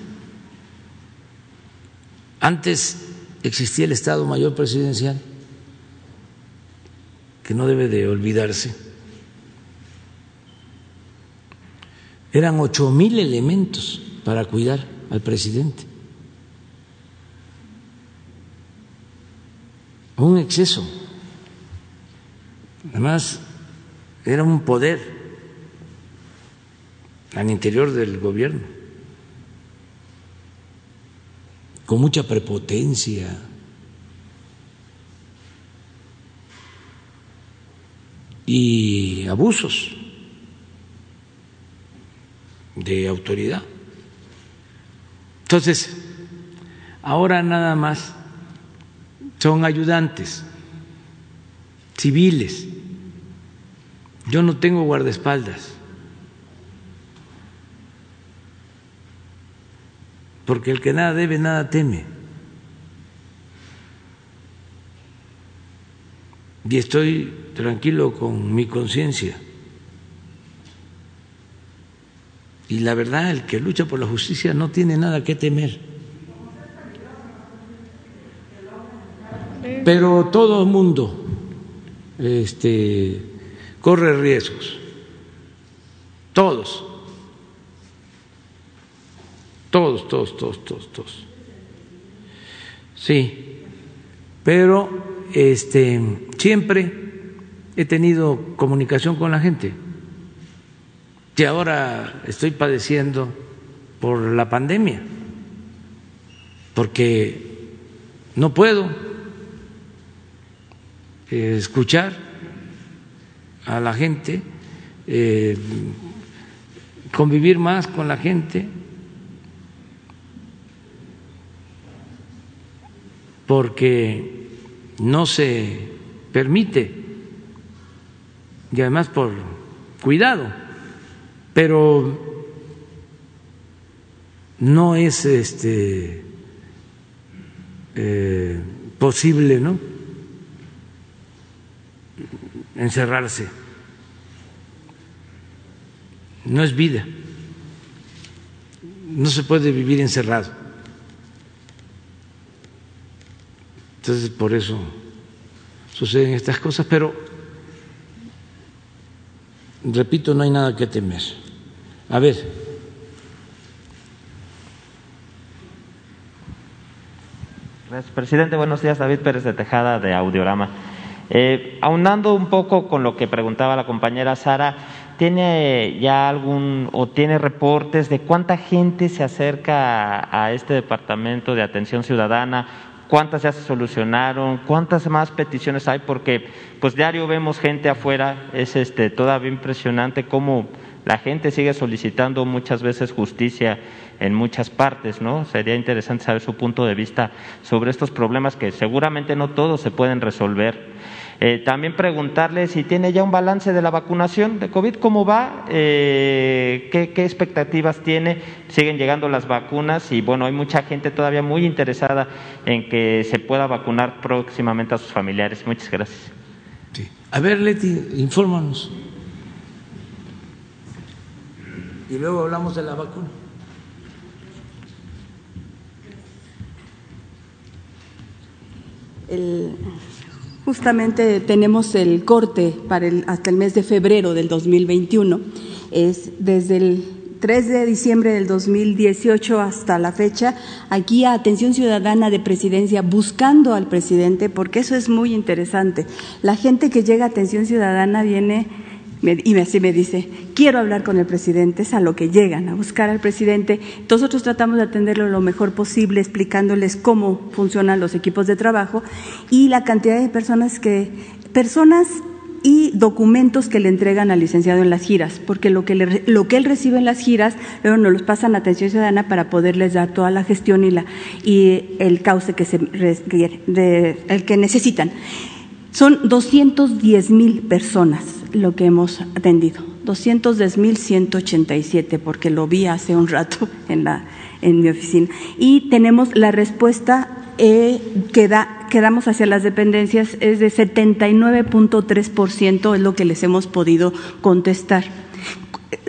Antes existía el Estado Mayor Presidencial que no debe de olvidarse. Eran ocho mil elementos para cuidar al presidente. Un exceso. Además, era un poder al interior del gobierno, con mucha prepotencia, y abusos de autoridad. Entonces, ahora nada más son ayudantes civiles. Yo no tengo guardaespaldas. Porque el que nada debe, nada teme. Y estoy tranquilo con mi conciencia. Y la verdad, el que lucha por la justicia no tiene nada que temer. Pero todo el mundo este, corre riesgos. Todos. Todos, todos, todos, todos, todos. Sí. Pero este, siempre he tenido comunicación con la gente. Y ahora estoy padeciendo por la pandemia, porque no puedo eh, escuchar a la gente, eh, convivir más con la gente, porque no se permite, y además por cuidado, pero no es este eh, posible, ¿no? encerrarse. No es vida. No se puede vivir encerrado. Entonces, por eso suceden estas cosas, pero, repito, no hay nada que temer. A ver. Gracias, presidente. Buenos días, David Pérez de Tejada, de Audiorama. Eh, aunando un poco con lo que preguntaba la compañera Sara, ¿tiene ya algún o tiene reportes de cuánta gente se acerca a este departamento de atención ciudadana? Cuántas ya se solucionaron, cuántas más peticiones hay, porque pues diario vemos gente afuera, es este todavía impresionante cómo la gente sigue solicitando muchas veces justicia en muchas partes, ¿no? Sería interesante saber su punto de vista sobre estos problemas que seguramente no todos se pueden resolver. Eh, también preguntarle si tiene ya un balance de la vacunación de COVID, cómo va, eh, qué, qué, expectativas tiene, siguen llegando las vacunas y bueno, hay mucha gente todavía muy interesada en que se pueda vacunar próximamente a sus familiares. Muchas gracias. Sí. A ver, Leti, infórmanos. Y luego hablamos de la vacuna. El, Justamente tenemos el corte para el, hasta el mes de febrero del 2021. Es desde el 3 de diciembre del 2018 hasta la fecha, aquí a Atención Ciudadana de Presidencia buscando al presidente, porque eso es muy interesante. La gente que llega a Atención Ciudadana viene y así me dice, quiero hablar con el presidente, es a lo que llegan, a buscar al presidente. Nosotros tratamos de atenderlo lo mejor posible, explicándoles cómo funcionan los equipos de trabajo y la cantidad de personas que, personas y documentos que le entregan al licenciado en las giras, porque lo que, lo que él recibe en las giras, luego nos los pasan a atención ciudadana para poderles dar toda la gestión y, la, y el cauce que, se, el que necesitan. Son 210 mil personas lo que hemos atendido, 210.187, porque lo vi hace un rato *laughs* en, la, en mi oficina. Y tenemos la respuesta eh, que, da, que damos hacia las dependencias es de 79.3%, es lo que les hemos podido contestar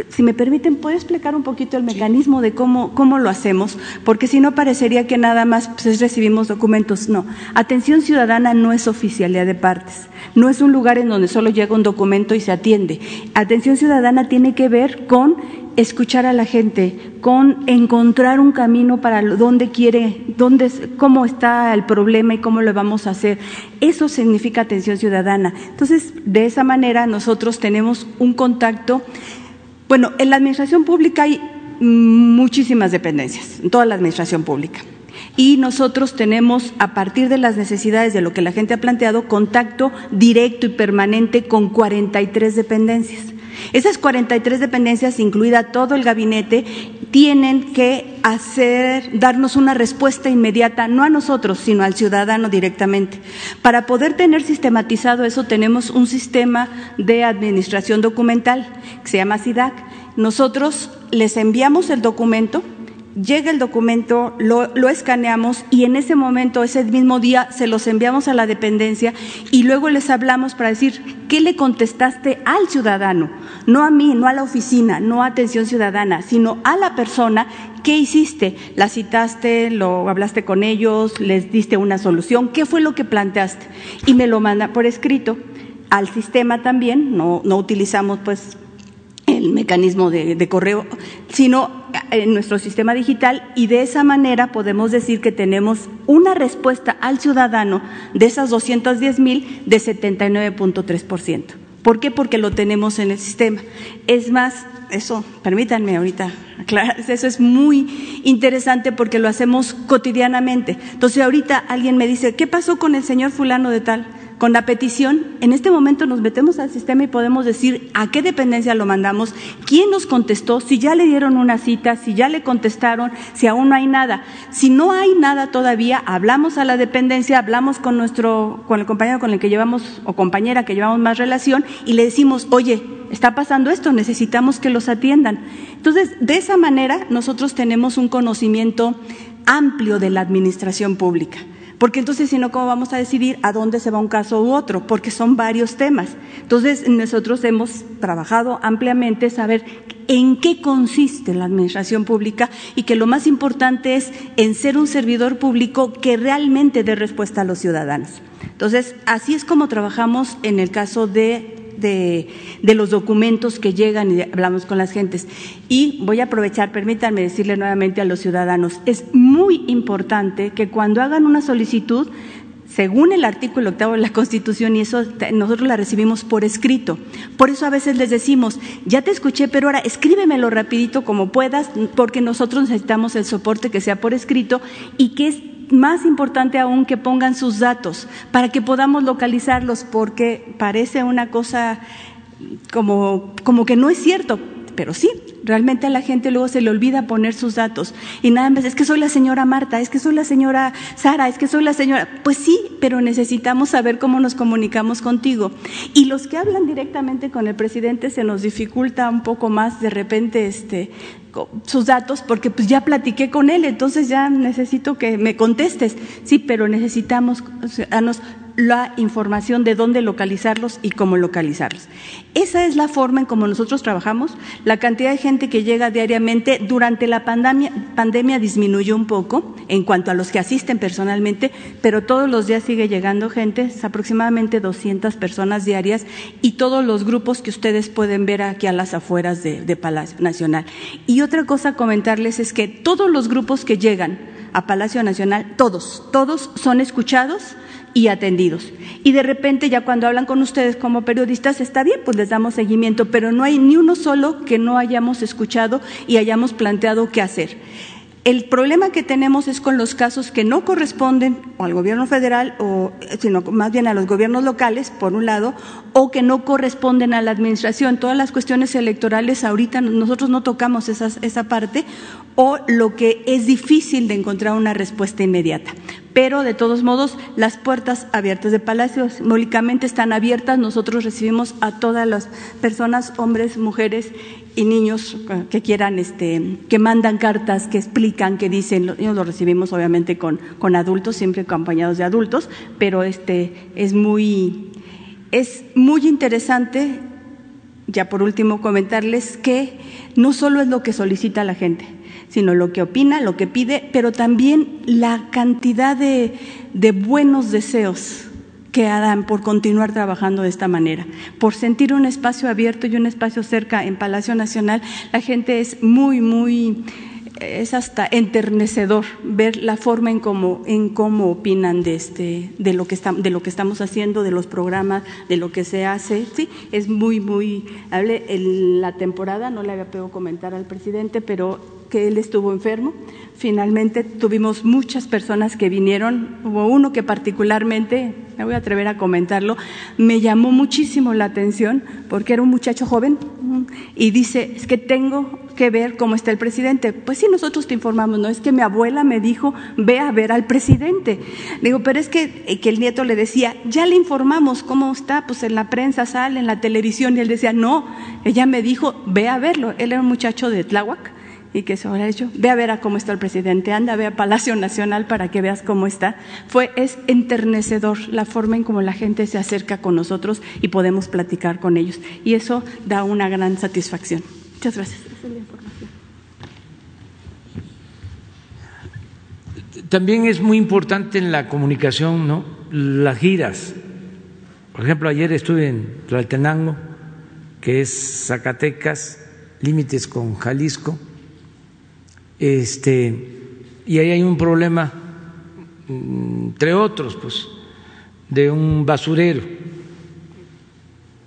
si me permiten, ¿puedo explicar un poquito el mecanismo de cómo, cómo lo hacemos? Porque si no parecería que nada más pues, recibimos documentos. No, atención ciudadana no es oficialidad de partes, no es un lugar en donde solo llega un documento y se atiende. Atención ciudadana tiene que ver con escuchar a la gente, con encontrar un camino para dónde quiere, dónde, cómo está el problema y cómo lo vamos a hacer. Eso significa atención ciudadana. Entonces, de esa manera nosotros tenemos un contacto bueno, en la administración pública hay muchísimas dependencias, en toda la administración pública. Y nosotros tenemos, a partir de las necesidades de lo que la gente ha planteado, contacto directo y permanente con 43 dependencias. Esas 43 dependencias, incluida todo el gabinete, tienen que hacer, darnos una respuesta inmediata, no a nosotros, sino al ciudadano directamente. Para poder tener sistematizado eso, tenemos un sistema de administración documental que se llama SIDAC. Nosotros les enviamos el documento, llega el documento, lo, escaneamos y en ese momento, ese mismo día, se los enviamos a la dependencia y luego les hablamos para decir qué le contestaste al ciudadano, no a mí, no a la oficina, no a atención ciudadana, sino a la persona, ¿qué hiciste? ¿La citaste, lo hablaste con ellos, les diste una solución? ¿Qué fue lo que planteaste? Y me lo manda por escrito. Al sistema también, no, no utilizamos pues el mecanismo de, de, correo, sino en nuestro sistema digital y de esa manera podemos decir que tenemos una respuesta al ciudadano de esas 210 mil de 79.3%. ¿Por qué? Porque lo tenemos en el sistema. Es más, eso, permítanme ahorita aclarar, eso es muy interesante porque lo hacemos cotidianamente. Entonces ahorita alguien me dice, ¿qué pasó con el señor fulano de tal? Con la petición, en este momento nos metemos al sistema y podemos decir a qué dependencia lo mandamos, quién nos contestó, si ya le dieron una cita, si ya le contestaron, si aún no hay nada. Si no hay nada todavía, hablamos a la dependencia, hablamos con nuestro, con el compañero con el que llevamos o compañera que llevamos más relación y le decimos, oye, está pasando esto, necesitamos que los atiendan. Entonces, de esa manera nosotros tenemos un conocimiento amplio de la administración pública. Porque entonces, si no, ¿cómo vamos a decidir a dónde se va un caso u otro? Porque son varios temas. Entonces, nosotros hemos trabajado ampliamente saber en qué consiste la administración pública y que lo más importante es en ser un servidor público que realmente dé respuesta a los ciudadanos. Entonces, así es como trabajamos en el caso de de, los documentos que llegan y hablamos con las gentes. Y voy a aprovechar, permítanme decirle nuevamente a los ciudadanos, es muy importante que cuando hagan una solicitud, según el artículo octavo de la Constitución, y eso nosotros la recibimos por escrito. Por eso a veces les decimos, ya te escuché, pero ahora escríbemelo rapidito como puedas, porque nosotros necesitamos el soporte que sea por escrito y que es más importante aún que pongan sus datos para que podamos localizarlos, porque parece una cosa como, como que no es cierto, pero sí, Realmente a la gente luego se le olvida poner sus datos y nada más es que soy la señora Marta, es que soy la señora Sara, es que soy la señora. Pues sí, pero necesitamos saber cómo nos comunicamos contigo. Y los que hablan directamente con el presidente se nos dificulta un poco más de repente este sus datos porque pues ya platiqué con él, entonces ya necesito que me contestes. Sí, pero necesitamos la información de dónde localizarlos y cómo localizarlos. Esa es la forma en cómo nosotros trabajamos. La cantidad de gente que llega diariamente durante la pandemia, pandemia disminuyó un poco en cuanto a los que asisten personalmente, pero todos los días sigue llegando gente, aproximadamente 200 personas diarias y todos los grupos que ustedes pueden ver aquí a las afueras de, de Palacio Nacional. Y otra cosa a comentarles es que todos los grupos que llegan a Palacio Nacional, todos, todos son escuchados y atendidos. Y de repente ya cuando hablan con ustedes como periodistas está bien, pues les damos seguimiento, pero no hay ni uno solo que no hayamos escuchado y hayamos planteado qué hacer. El problema que tenemos es con los casos que no corresponden al gobierno federal, o, sino más bien a los gobiernos locales, por un lado, o que no corresponden a la administración. Todas las cuestiones electorales, ahorita nosotros no tocamos esa parte, o lo que es difícil de encontrar una respuesta inmediata. Pero de todos modos, las puertas abiertas de Palacio simbólicamente están abiertas. Nosotros recibimos a todas las personas, hombres, mujeres y niños que quieran, este, que mandan cartas, que explican, que dicen. Nosotros lo recibimos obviamente con, con adultos, siempre acompañados de adultos, pero este es muy, es muy interesante. Ya por último comentarles que no solo es lo que solicita la gente sino lo que opina, lo que pide, pero también la cantidad de, de buenos deseos que dan por continuar trabajando de esta manera. Por sentir un espacio abierto y un espacio cerca en Palacio Nacional, la gente es muy, muy es hasta enternecedor ver la forma en cómo, en cómo opinan de, este, de, lo que de lo que estamos haciendo, de los programas, de lo que se hace. Sí, es muy, muy. Hable en la temporada, no le había podido comentar al presidente, pero que él estuvo enfermo. Finalmente tuvimos muchas personas que vinieron. Hubo uno que particularmente, me voy a atrever a comentarlo, me llamó muchísimo la atención porque era un muchacho joven y dice, es que tengo que ver cómo está el presidente. Pues sí, nosotros te informamos, no es que mi abuela me dijo, ve a ver al presidente. Digo, pero es que, eh, que el nieto le decía, ya le informamos cómo está, pues en la prensa sale, en la televisión, y él decía, no, ella me dijo, ve a verlo. Él era un muchacho de Tláhuac y que se habrá hecho, ve a ver a cómo está el presidente, anda, ve a Palacio Nacional para que veas cómo está. Fue, es enternecedor la forma en cómo la gente se acerca con nosotros y podemos platicar con ellos. Y eso da una gran satisfacción. Muchas gracias. También es muy importante en la comunicación, ¿no? Las giras. Por ejemplo, ayer estuve en Tlaltenango, que es Zacatecas, límites con Jalisco, este, y ahí hay un problema, entre otros, pues, de un basurero,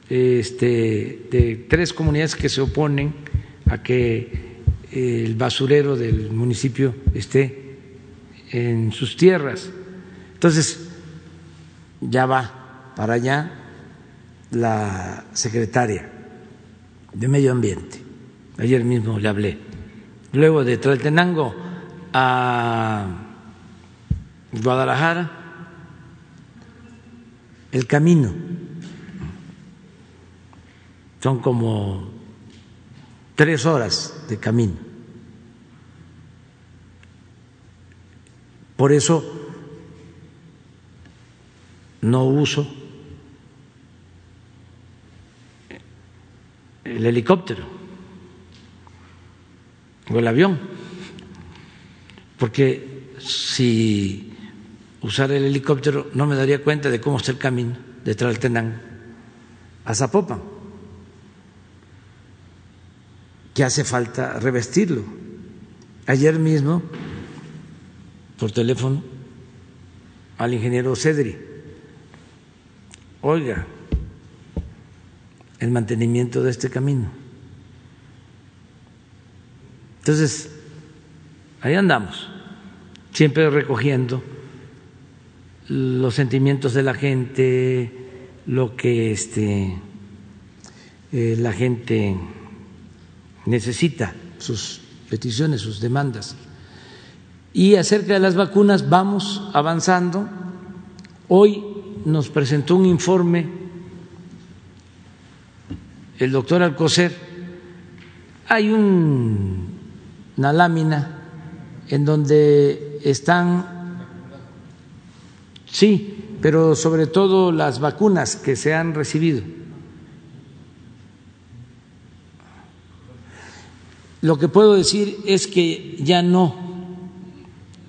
este, de tres comunidades que se oponen a que el basurero del municipio esté en sus tierras. Entonces, ya va para allá la secretaria de Medio Ambiente. Ayer mismo le hablé. Luego de Tlaltenango a Guadalajara, el camino. Son como tres horas de camino. Por eso no uso el helicóptero el avión, porque si usara el helicóptero no me daría cuenta de cómo está el camino de Traltenango a Zapopan, que hace falta revestirlo. Ayer mismo por teléfono al ingeniero Cedri. Oiga, el mantenimiento de este camino. Entonces, ahí andamos, siempre recogiendo los sentimientos de la gente, lo que este, eh, la gente necesita sus peticiones, sus demandas. Y acerca de las vacunas vamos avanzando. Hoy nos presentó un informe el doctor Alcocer. Hay una lámina en donde están, sí, pero sobre todo las vacunas que se han recibido. Lo que puedo decir es que ya no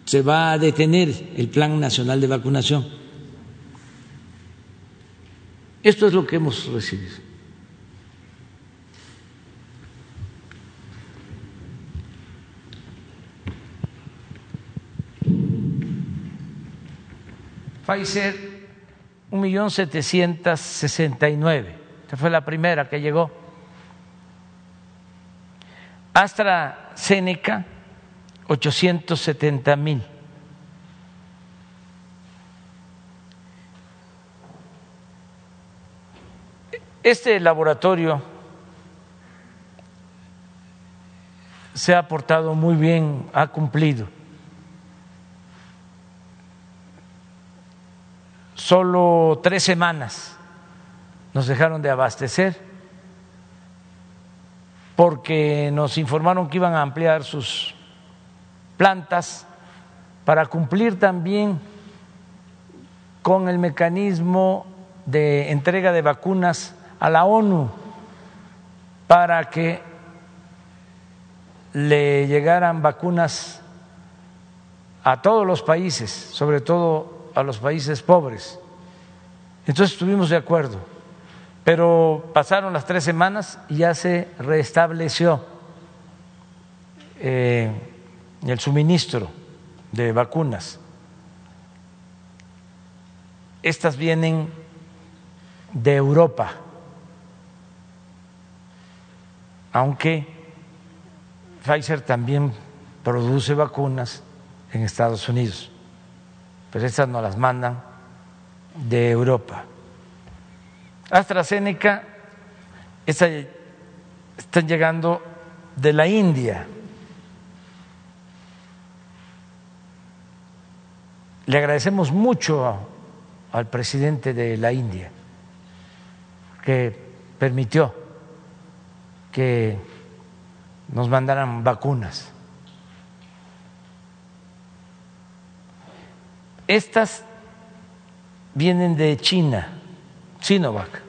se va a detener el Plan Nacional de Vacunación. Esto es lo que hemos recibido. Pfizer, un millón setecientos sesenta y nueve. Esta fue la primera que llegó. AstraZeneca, 870 mil. Este laboratorio se ha portado muy bien, ha cumplido. Solo tres semanas nos dejaron de abastecer porque nos informaron que iban a ampliar sus plantas para cumplir también con el mecanismo de entrega de vacunas a la ONU para que le llegaran vacunas a todos los países, sobre todo a los países pobres. Entonces estuvimos de acuerdo, pero pasaron las tres semanas y ya se restableció eh, el suministro de vacunas. Estas vienen de Europa, aunque Pfizer también produce vacunas en Estados Unidos, pero estas no las mandan de Europa. AstraZeneca están llegando de la India. Le agradecemos mucho al presidente de la India que permitió que nos mandaran vacunas. Estas vienen de China, Sinovac.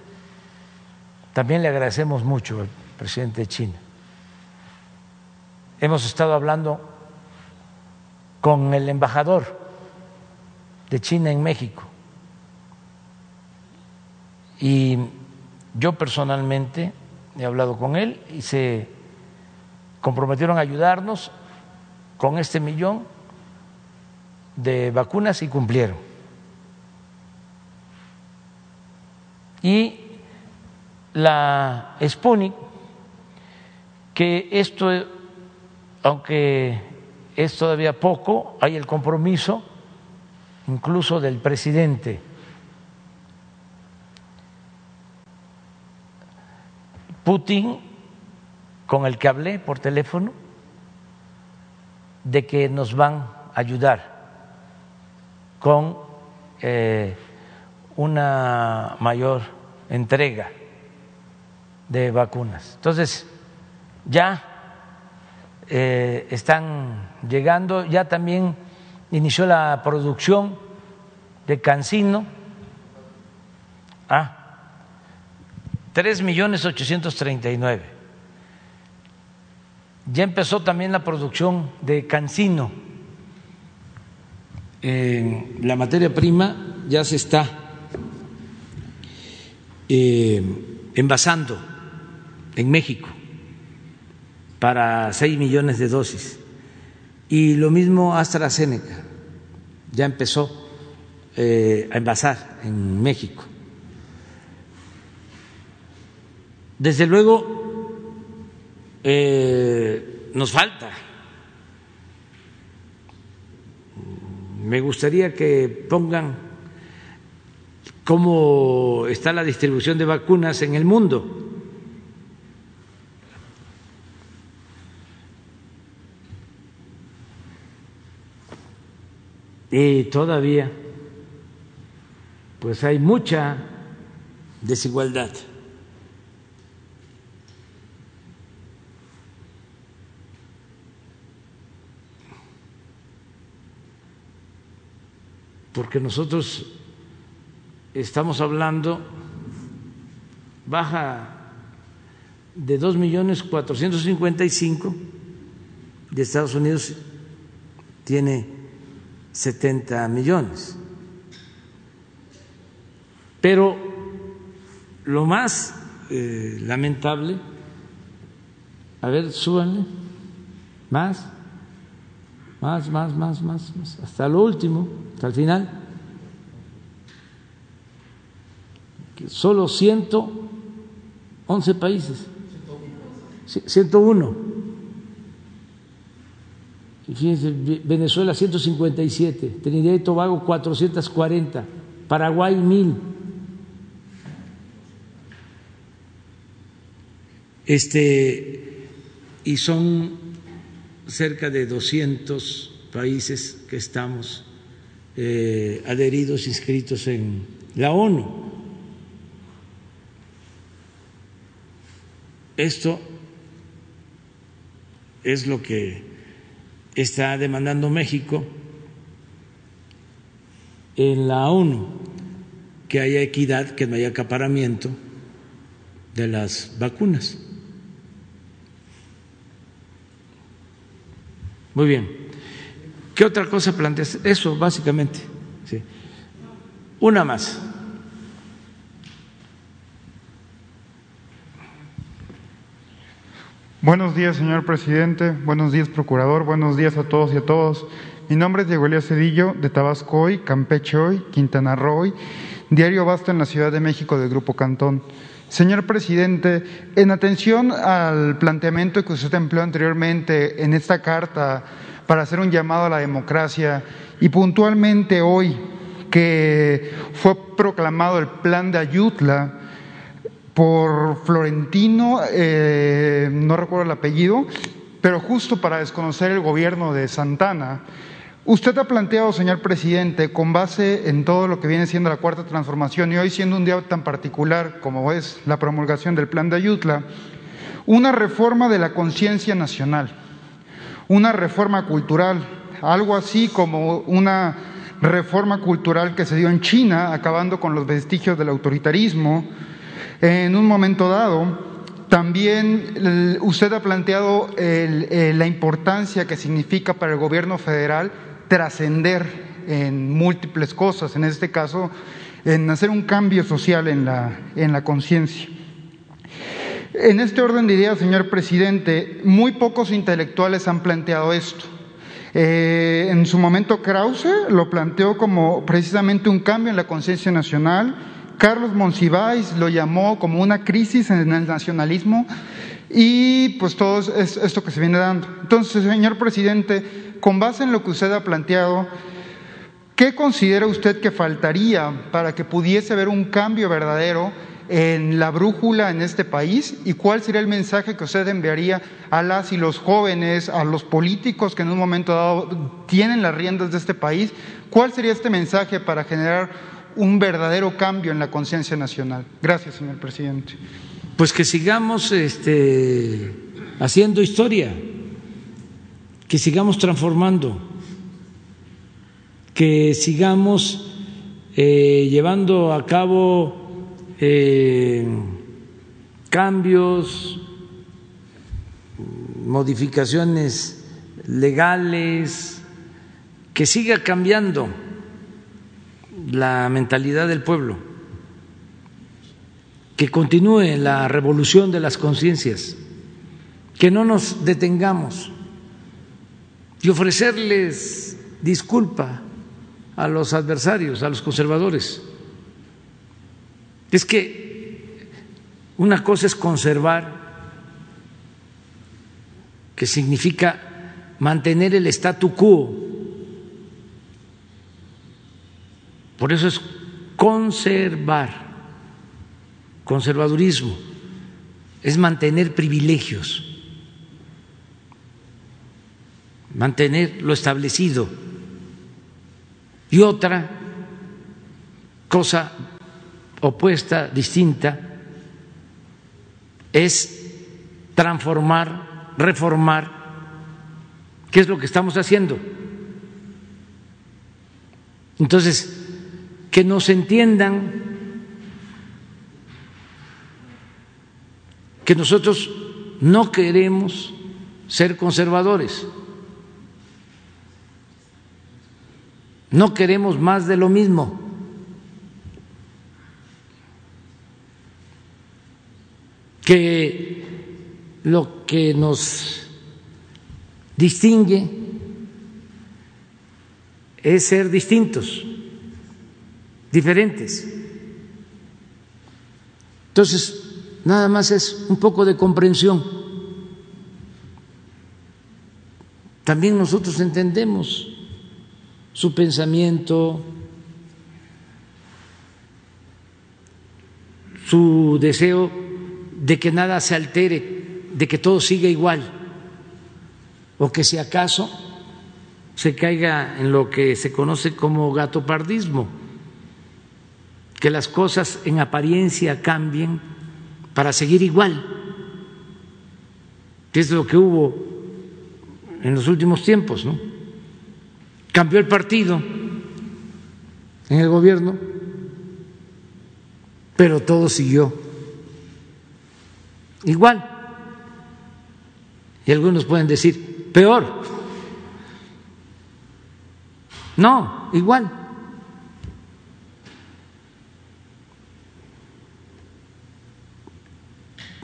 También le agradecemos mucho al presidente de China. Hemos estado hablando con el embajador de China en México y yo personalmente he hablado con él y se comprometieron a ayudarnos con este millón de vacunas y cumplieron. Y la Sputnik, que esto, aunque es todavía poco, hay el compromiso incluso del presidente Putin, con el que hablé por teléfono, de que nos van a ayudar con eh, una mayor entrega de vacunas. Entonces, ya eh, están llegando, ya también inició la producción de Cancino. Ah, tres millones ochocientos treinta y nueve. Ya empezó también la producción de Cancino. La materia prima ya se está eh, envasando en México para seis millones de dosis. Y lo mismo AstraZeneca, ya empezó eh, a envasar en México. Desde luego, eh, nos falta. me gustaría que pongan cómo está la distribución de vacunas en el mundo. Y todavía, pues hay mucha desigualdad. Porque nosotros estamos hablando, baja de dos millones cuatrocientos cincuenta y cinco de Estados Unidos tiene 70 millones. Pero lo más eh, lamentable, a ver, súbanle, más, más, más, más, más, más, hasta lo último, hasta el final, solo 111 países, 101 fíjense, Venezuela 157, Trinidad y Tobago 440, Paraguay 1000. Este, y son cerca de 200 países que estamos eh, adheridos, inscritos en la ONU. Esto es lo que está demandando México en la ONU que haya equidad, que no haya acaparamiento de las vacunas. Muy bien. ¿Qué otra cosa planteas? Eso, básicamente. Sí. Una más. Buenos días, señor presidente. Buenos días, procurador. Buenos días a todos y a todos. Mi nombre es Diego Elías Cedillo, de Tabasco hoy, Campeche hoy, Quintana Roo Diario Basta en la Ciudad de México del Grupo Cantón. Señor presidente, en atención al planteamiento que usted empleó anteriormente en esta carta para hacer un llamado a la democracia y puntualmente hoy que fue proclamado el plan de Ayutla, por Florentino, eh, no recuerdo el apellido, pero justo para desconocer el gobierno de Santana. Usted ha planteado, señor presidente, con base en todo lo que viene siendo la cuarta transformación y hoy siendo un día tan particular como es la promulgación del plan de Ayutla, una reforma de la conciencia nacional, una reforma cultural, algo así como una reforma cultural que se dio en China, acabando con los vestigios del autoritarismo, en un momento dado, también usted ha planteado eh, la importancia que significa para el gobierno federal trascender en múltiples cosas, en este caso, en hacer un cambio social en la, en la conciencia. En este orden de ideas, señor presidente, muy pocos intelectuales han planteado esto. Eh, en su momento Krause lo planteó como precisamente un cambio en la conciencia nacional, Carlos Monsiváis lo llamó como una crisis en el nacionalismo y pues todo es esto que se viene dando. Entonces, señor presidente, con base en lo que usted ha planteado, ¿qué considera usted que faltaría para que pudiese haber un cambio verdadero en la brújula en este país y cuál sería el mensaje que usted enviaría a las y los jóvenes, a los políticos que en un momento dado tienen las riendas de este país? ¿Cuál sería este mensaje para generar un verdadero cambio en la conciencia nacional. Gracias, señor presidente. Pues que sigamos este, haciendo historia, que sigamos transformando, que sigamos eh, llevando a cabo eh, cambios, modificaciones legales, que siga cambiando la mentalidad del pueblo, que continúe la revolución de las conciencias, que no nos detengamos y ofrecerles disculpa a los adversarios, a los conservadores. Es que una cosa es conservar, que significa mantener el statu quo, Por eso es conservar, conservadurismo, es mantener privilegios, mantener lo establecido. Y otra cosa opuesta, distinta, es transformar, reformar, ¿qué es lo que estamos haciendo? Entonces, que nos entiendan que nosotros no queremos ser conservadores, no queremos más de lo mismo. que lo que nos distingue es ser distintos, diferentes. Entonces, nada más es un poco de comprensión. También nosotros entendemos su pensamiento, su deseo de que nada se altere, de que todo siga igual, o que si acaso se caiga en lo que se conoce como gatopardismo, que las cosas en apariencia cambien para seguir igual, que es lo que hubo en los últimos tiempos, ¿no? Cambió el partido en el gobierno, pero todo siguió igual. Y algunos pueden decir, peor. No, igual.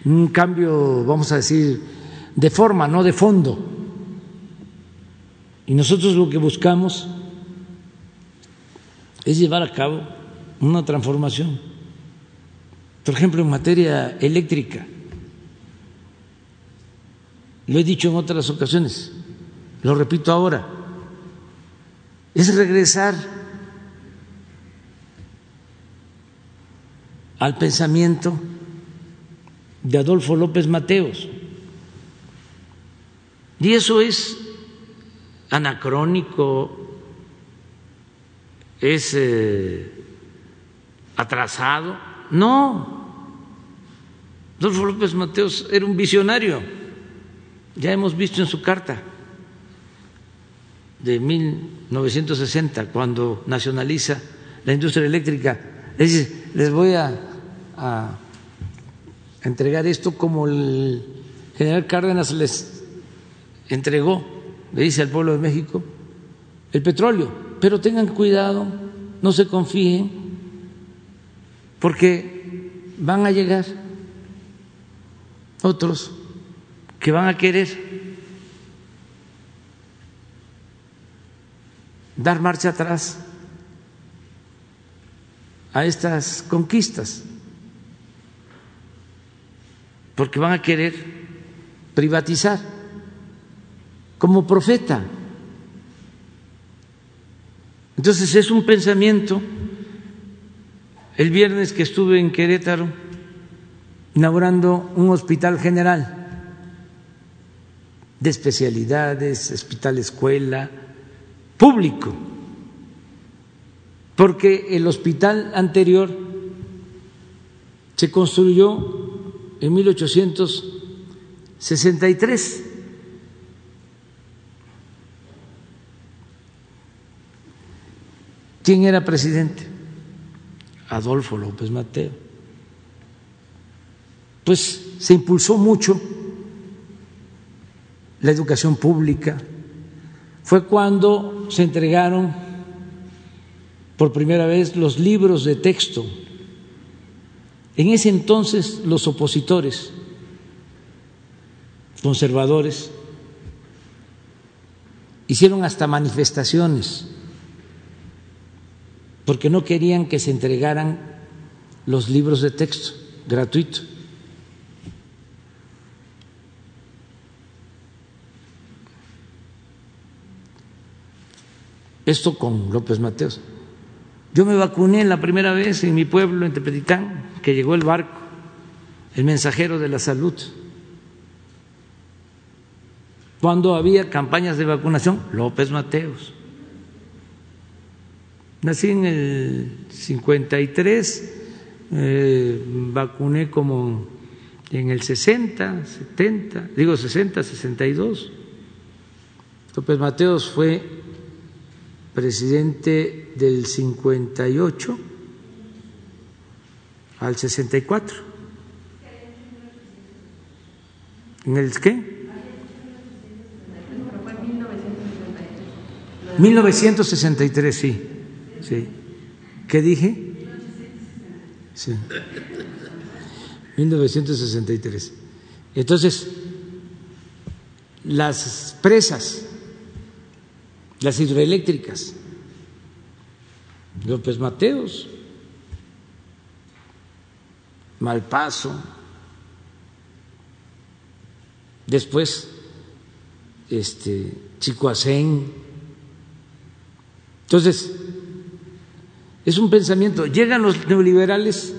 Un cambio, vamos a decir, de forma, no de fondo. Y nosotros lo que buscamos es llevar a cabo una transformación. Por ejemplo, en materia eléctrica. Lo he dicho en otras ocasiones, lo repito ahora, es regresar al pensamiento de Adolfo López Mateos. Y eso es anacrónico, es eh, atrasado. No, Adolfo López Mateos era un visionario ya hemos visto en su carta de 1960, cuando nacionaliza la industria eléctrica, les voy a entregar esto como el general Cárdenas les entregó, le dice al pueblo de México, el petróleo, pero tengan cuidado, no se confíen, porque van a llegar otros que van a querer dar marcha atrás a estas conquistas, porque van a querer privatizar como profeta. Entonces es un pensamiento. El viernes que estuve en Querétaro inaugurando un hospital general, de especialidades, hospital escuela, público, porque el hospital anterior se construyó en 1863. ¿Quién era presidente? Adolfo López Mateo. Pues se impulsó mucho la educación pública, fue cuando se entregaron por primera vez los libros de texto. En ese entonces los opositores conservadores hicieron hasta manifestaciones porque no querían que se entregaran los libros de texto gratuitos. Esto con López Mateos. Yo me vacuné la primera vez en mi pueblo, en Tepetitán, que llegó el barco, el mensajero de la salud. Cuando había campañas de vacunación, López Mateos. Nací en el 53, eh, vacuné como en el 60, 70, digo 60, 62. López Mateos fue presidente del 58 al 64. ¿En el qué? 1963, sí. sí. ¿Qué dije? Sí. 1963. Entonces, las presas, las hidroeléctricas, López Mateos, Malpaso, después este, Chicoacén. Entonces, es un pensamiento. Llegan los neoliberales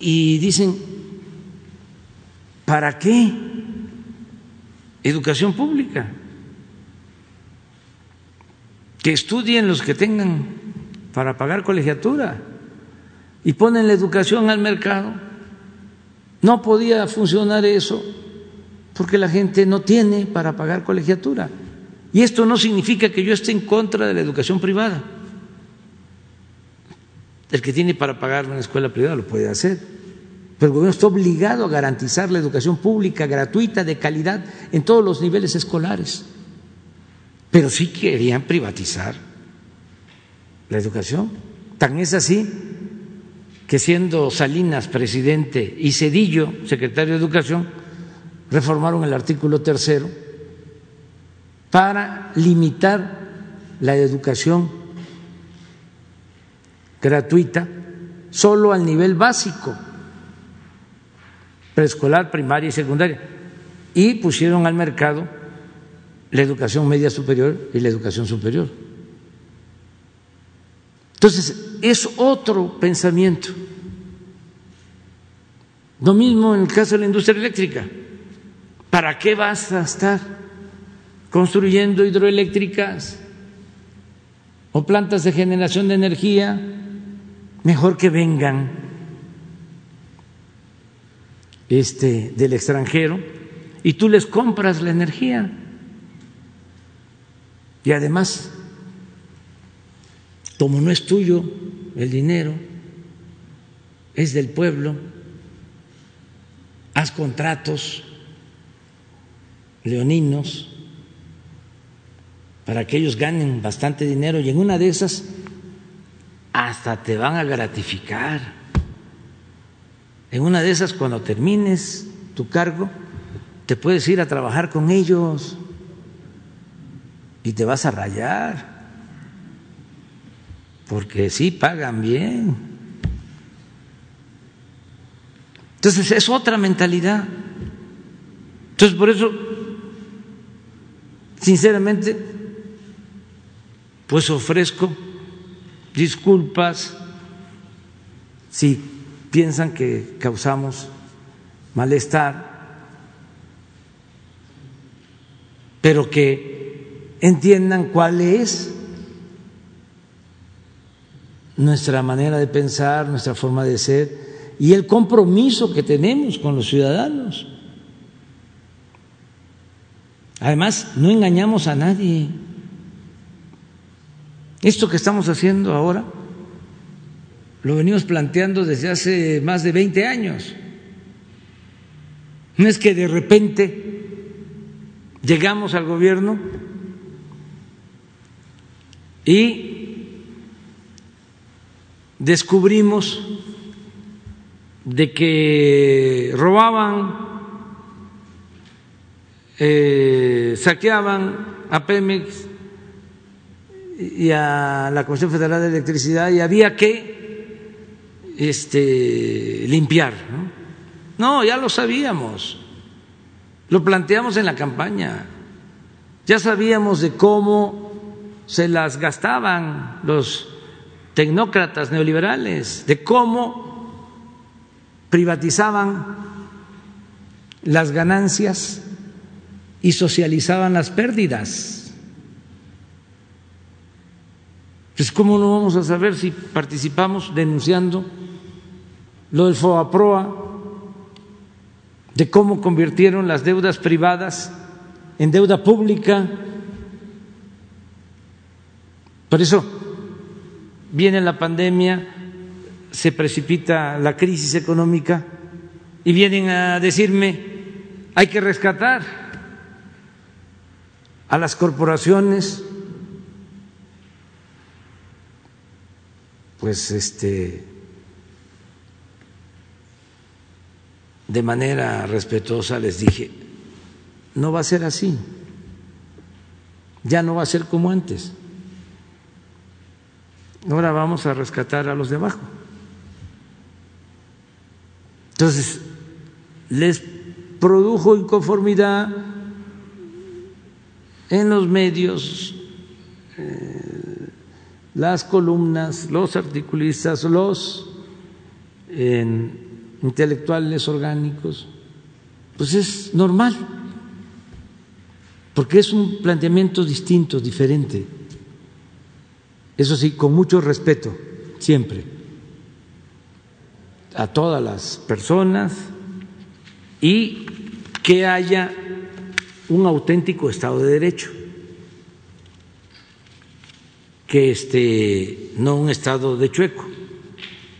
y dicen, ¿para qué educación pública? Que estudien los que tengan para pagar colegiatura y ponen la educación al mercado. No podía funcionar eso porque la gente no tiene para pagar colegiatura. Y esto no significa que yo esté en contra de la educación privada. El que tiene para pagar una escuela privada lo puede hacer. Pero el gobierno está obligado a garantizar la educación pública gratuita, de calidad, en todos los niveles escolares. Pero sí querían privatizar la educación. Tan es así que siendo Salinas presidente y Cedillo secretario de Educación, reformaron el artículo tercero para limitar la educación gratuita solo al nivel básico, preescolar, primaria y secundaria, y pusieron al mercado la educación media superior y la educación superior. Entonces, es otro pensamiento. Lo mismo en el caso de la industria eléctrica. ¿Para qué vas a estar construyendo hidroeléctricas o plantas de generación de energía? Mejor que vengan este, del extranjero y tú les compras la energía. Y además como no es tuyo el dinero, es del pueblo, haz contratos leoninos para que ellos ganen bastante dinero y en una de esas hasta te van a gratificar. En una de esas, cuando termines tu cargo, te puedes ir a trabajar con ellos y te vas a rayar porque sí pagan bien. Entonces es otra mentalidad. Entonces por eso, sinceramente, pues ofrezco disculpas si piensan que causamos malestar, pero que entiendan cuál es nuestra manera de pensar, nuestra forma de ser y el compromiso que tenemos con los ciudadanos. Además, no engañamos a nadie. Esto que estamos haciendo ahora lo venimos planteando desde hace más de 20 años. No es que de repente llegamos al gobierno y descubrimos de que robaban, eh, saqueaban a Pemex y a la Comisión Federal de Electricidad y había que este, limpiar. ¿no? no, ya lo sabíamos, lo planteamos en la campaña, ya sabíamos de cómo se las gastaban los tecnócratas neoliberales, de cómo privatizaban las ganancias y socializaban las pérdidas. Pues ¿cómo no vamos a saber si participamos denunciando lo del FOAPROA, de cómo convirtieron las deudas privadas en deuda pública? Por eso viene la pandemia, se precipita la crisis económica y vienen a decirme hay que rescatar a las corporaciones, pues este de manera respetuosa les dije, no va a ser así, ya no va a ser como antes. Ahora vamos a rescatar a los de abajo. Entonces, les produjo inconformidad en los medios, eh, las columnas, los articulistas, los intelectuales orgánicos, pues es normal, porque es un planteamiento distinto, diferente. Eso sí, con mucho respeto, siempre, a todas las personas y que haya un auténtico Estado de Derecho, que este, no un Estado de chueco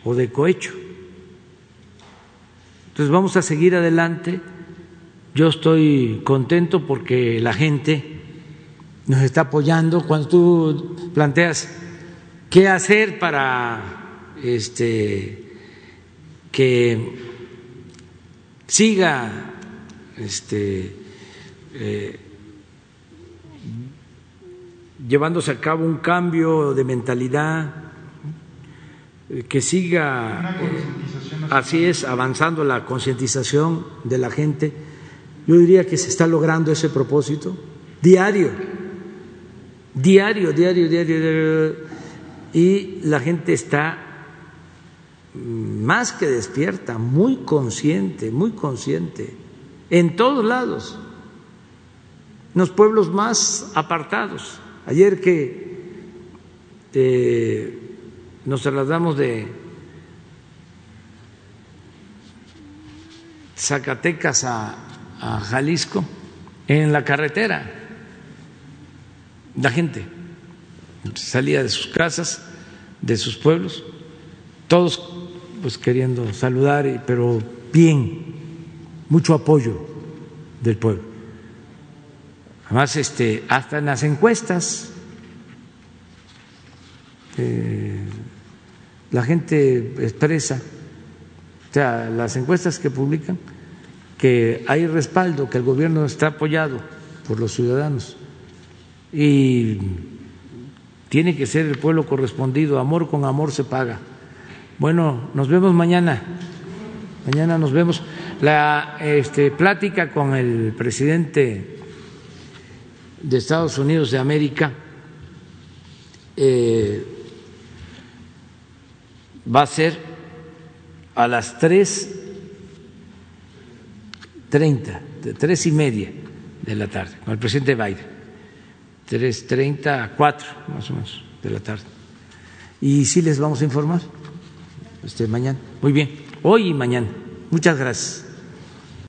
o de cohecho. Entonces vamos a seguir adelante. Yo estoy contento porque la gente nos está apoyando. Cuando tú planteas qué hacer para este, que siga este, eh, llevándose a cabo un cambio de mentalidad, que siga, así es, avanzando la concientización de la gente. Yo diría que se está logrando ese propósito diario, diario, diario, diario, diario y la gente está más que despierta, muy consciente, muy consciente en todos lados, en los pueblos más apartados. Ayer que eh, nos trasladamos de Zacatecas a, a Jalisco, en la carretera, la gente salía de sus casas, de sus pueblos, todos pues queriendo saludar, pero bien, mucho apoyo del pueblo. Además, este, hasta en las encuestas, eh, la gente expresa, o sea, las encuestas que publican, que hay respaldo, que el gobierno está apoyado por los ciudadanos y tiene que ser el pueblo correspondido, amor con amor se paga. Bueno, nos vemos mañana. Mañana nos vemos. La este, plática con el presidente de Estados Unidos de América eh, va a ser a las tres treinta, tres y media de la tarde, con el presidente Biden. Tres treinta a cuatro, más o menos, de la tarde. Y sí les vamos a informar este, mañana. Muy bien, hoy y mañana. Muchas gracias.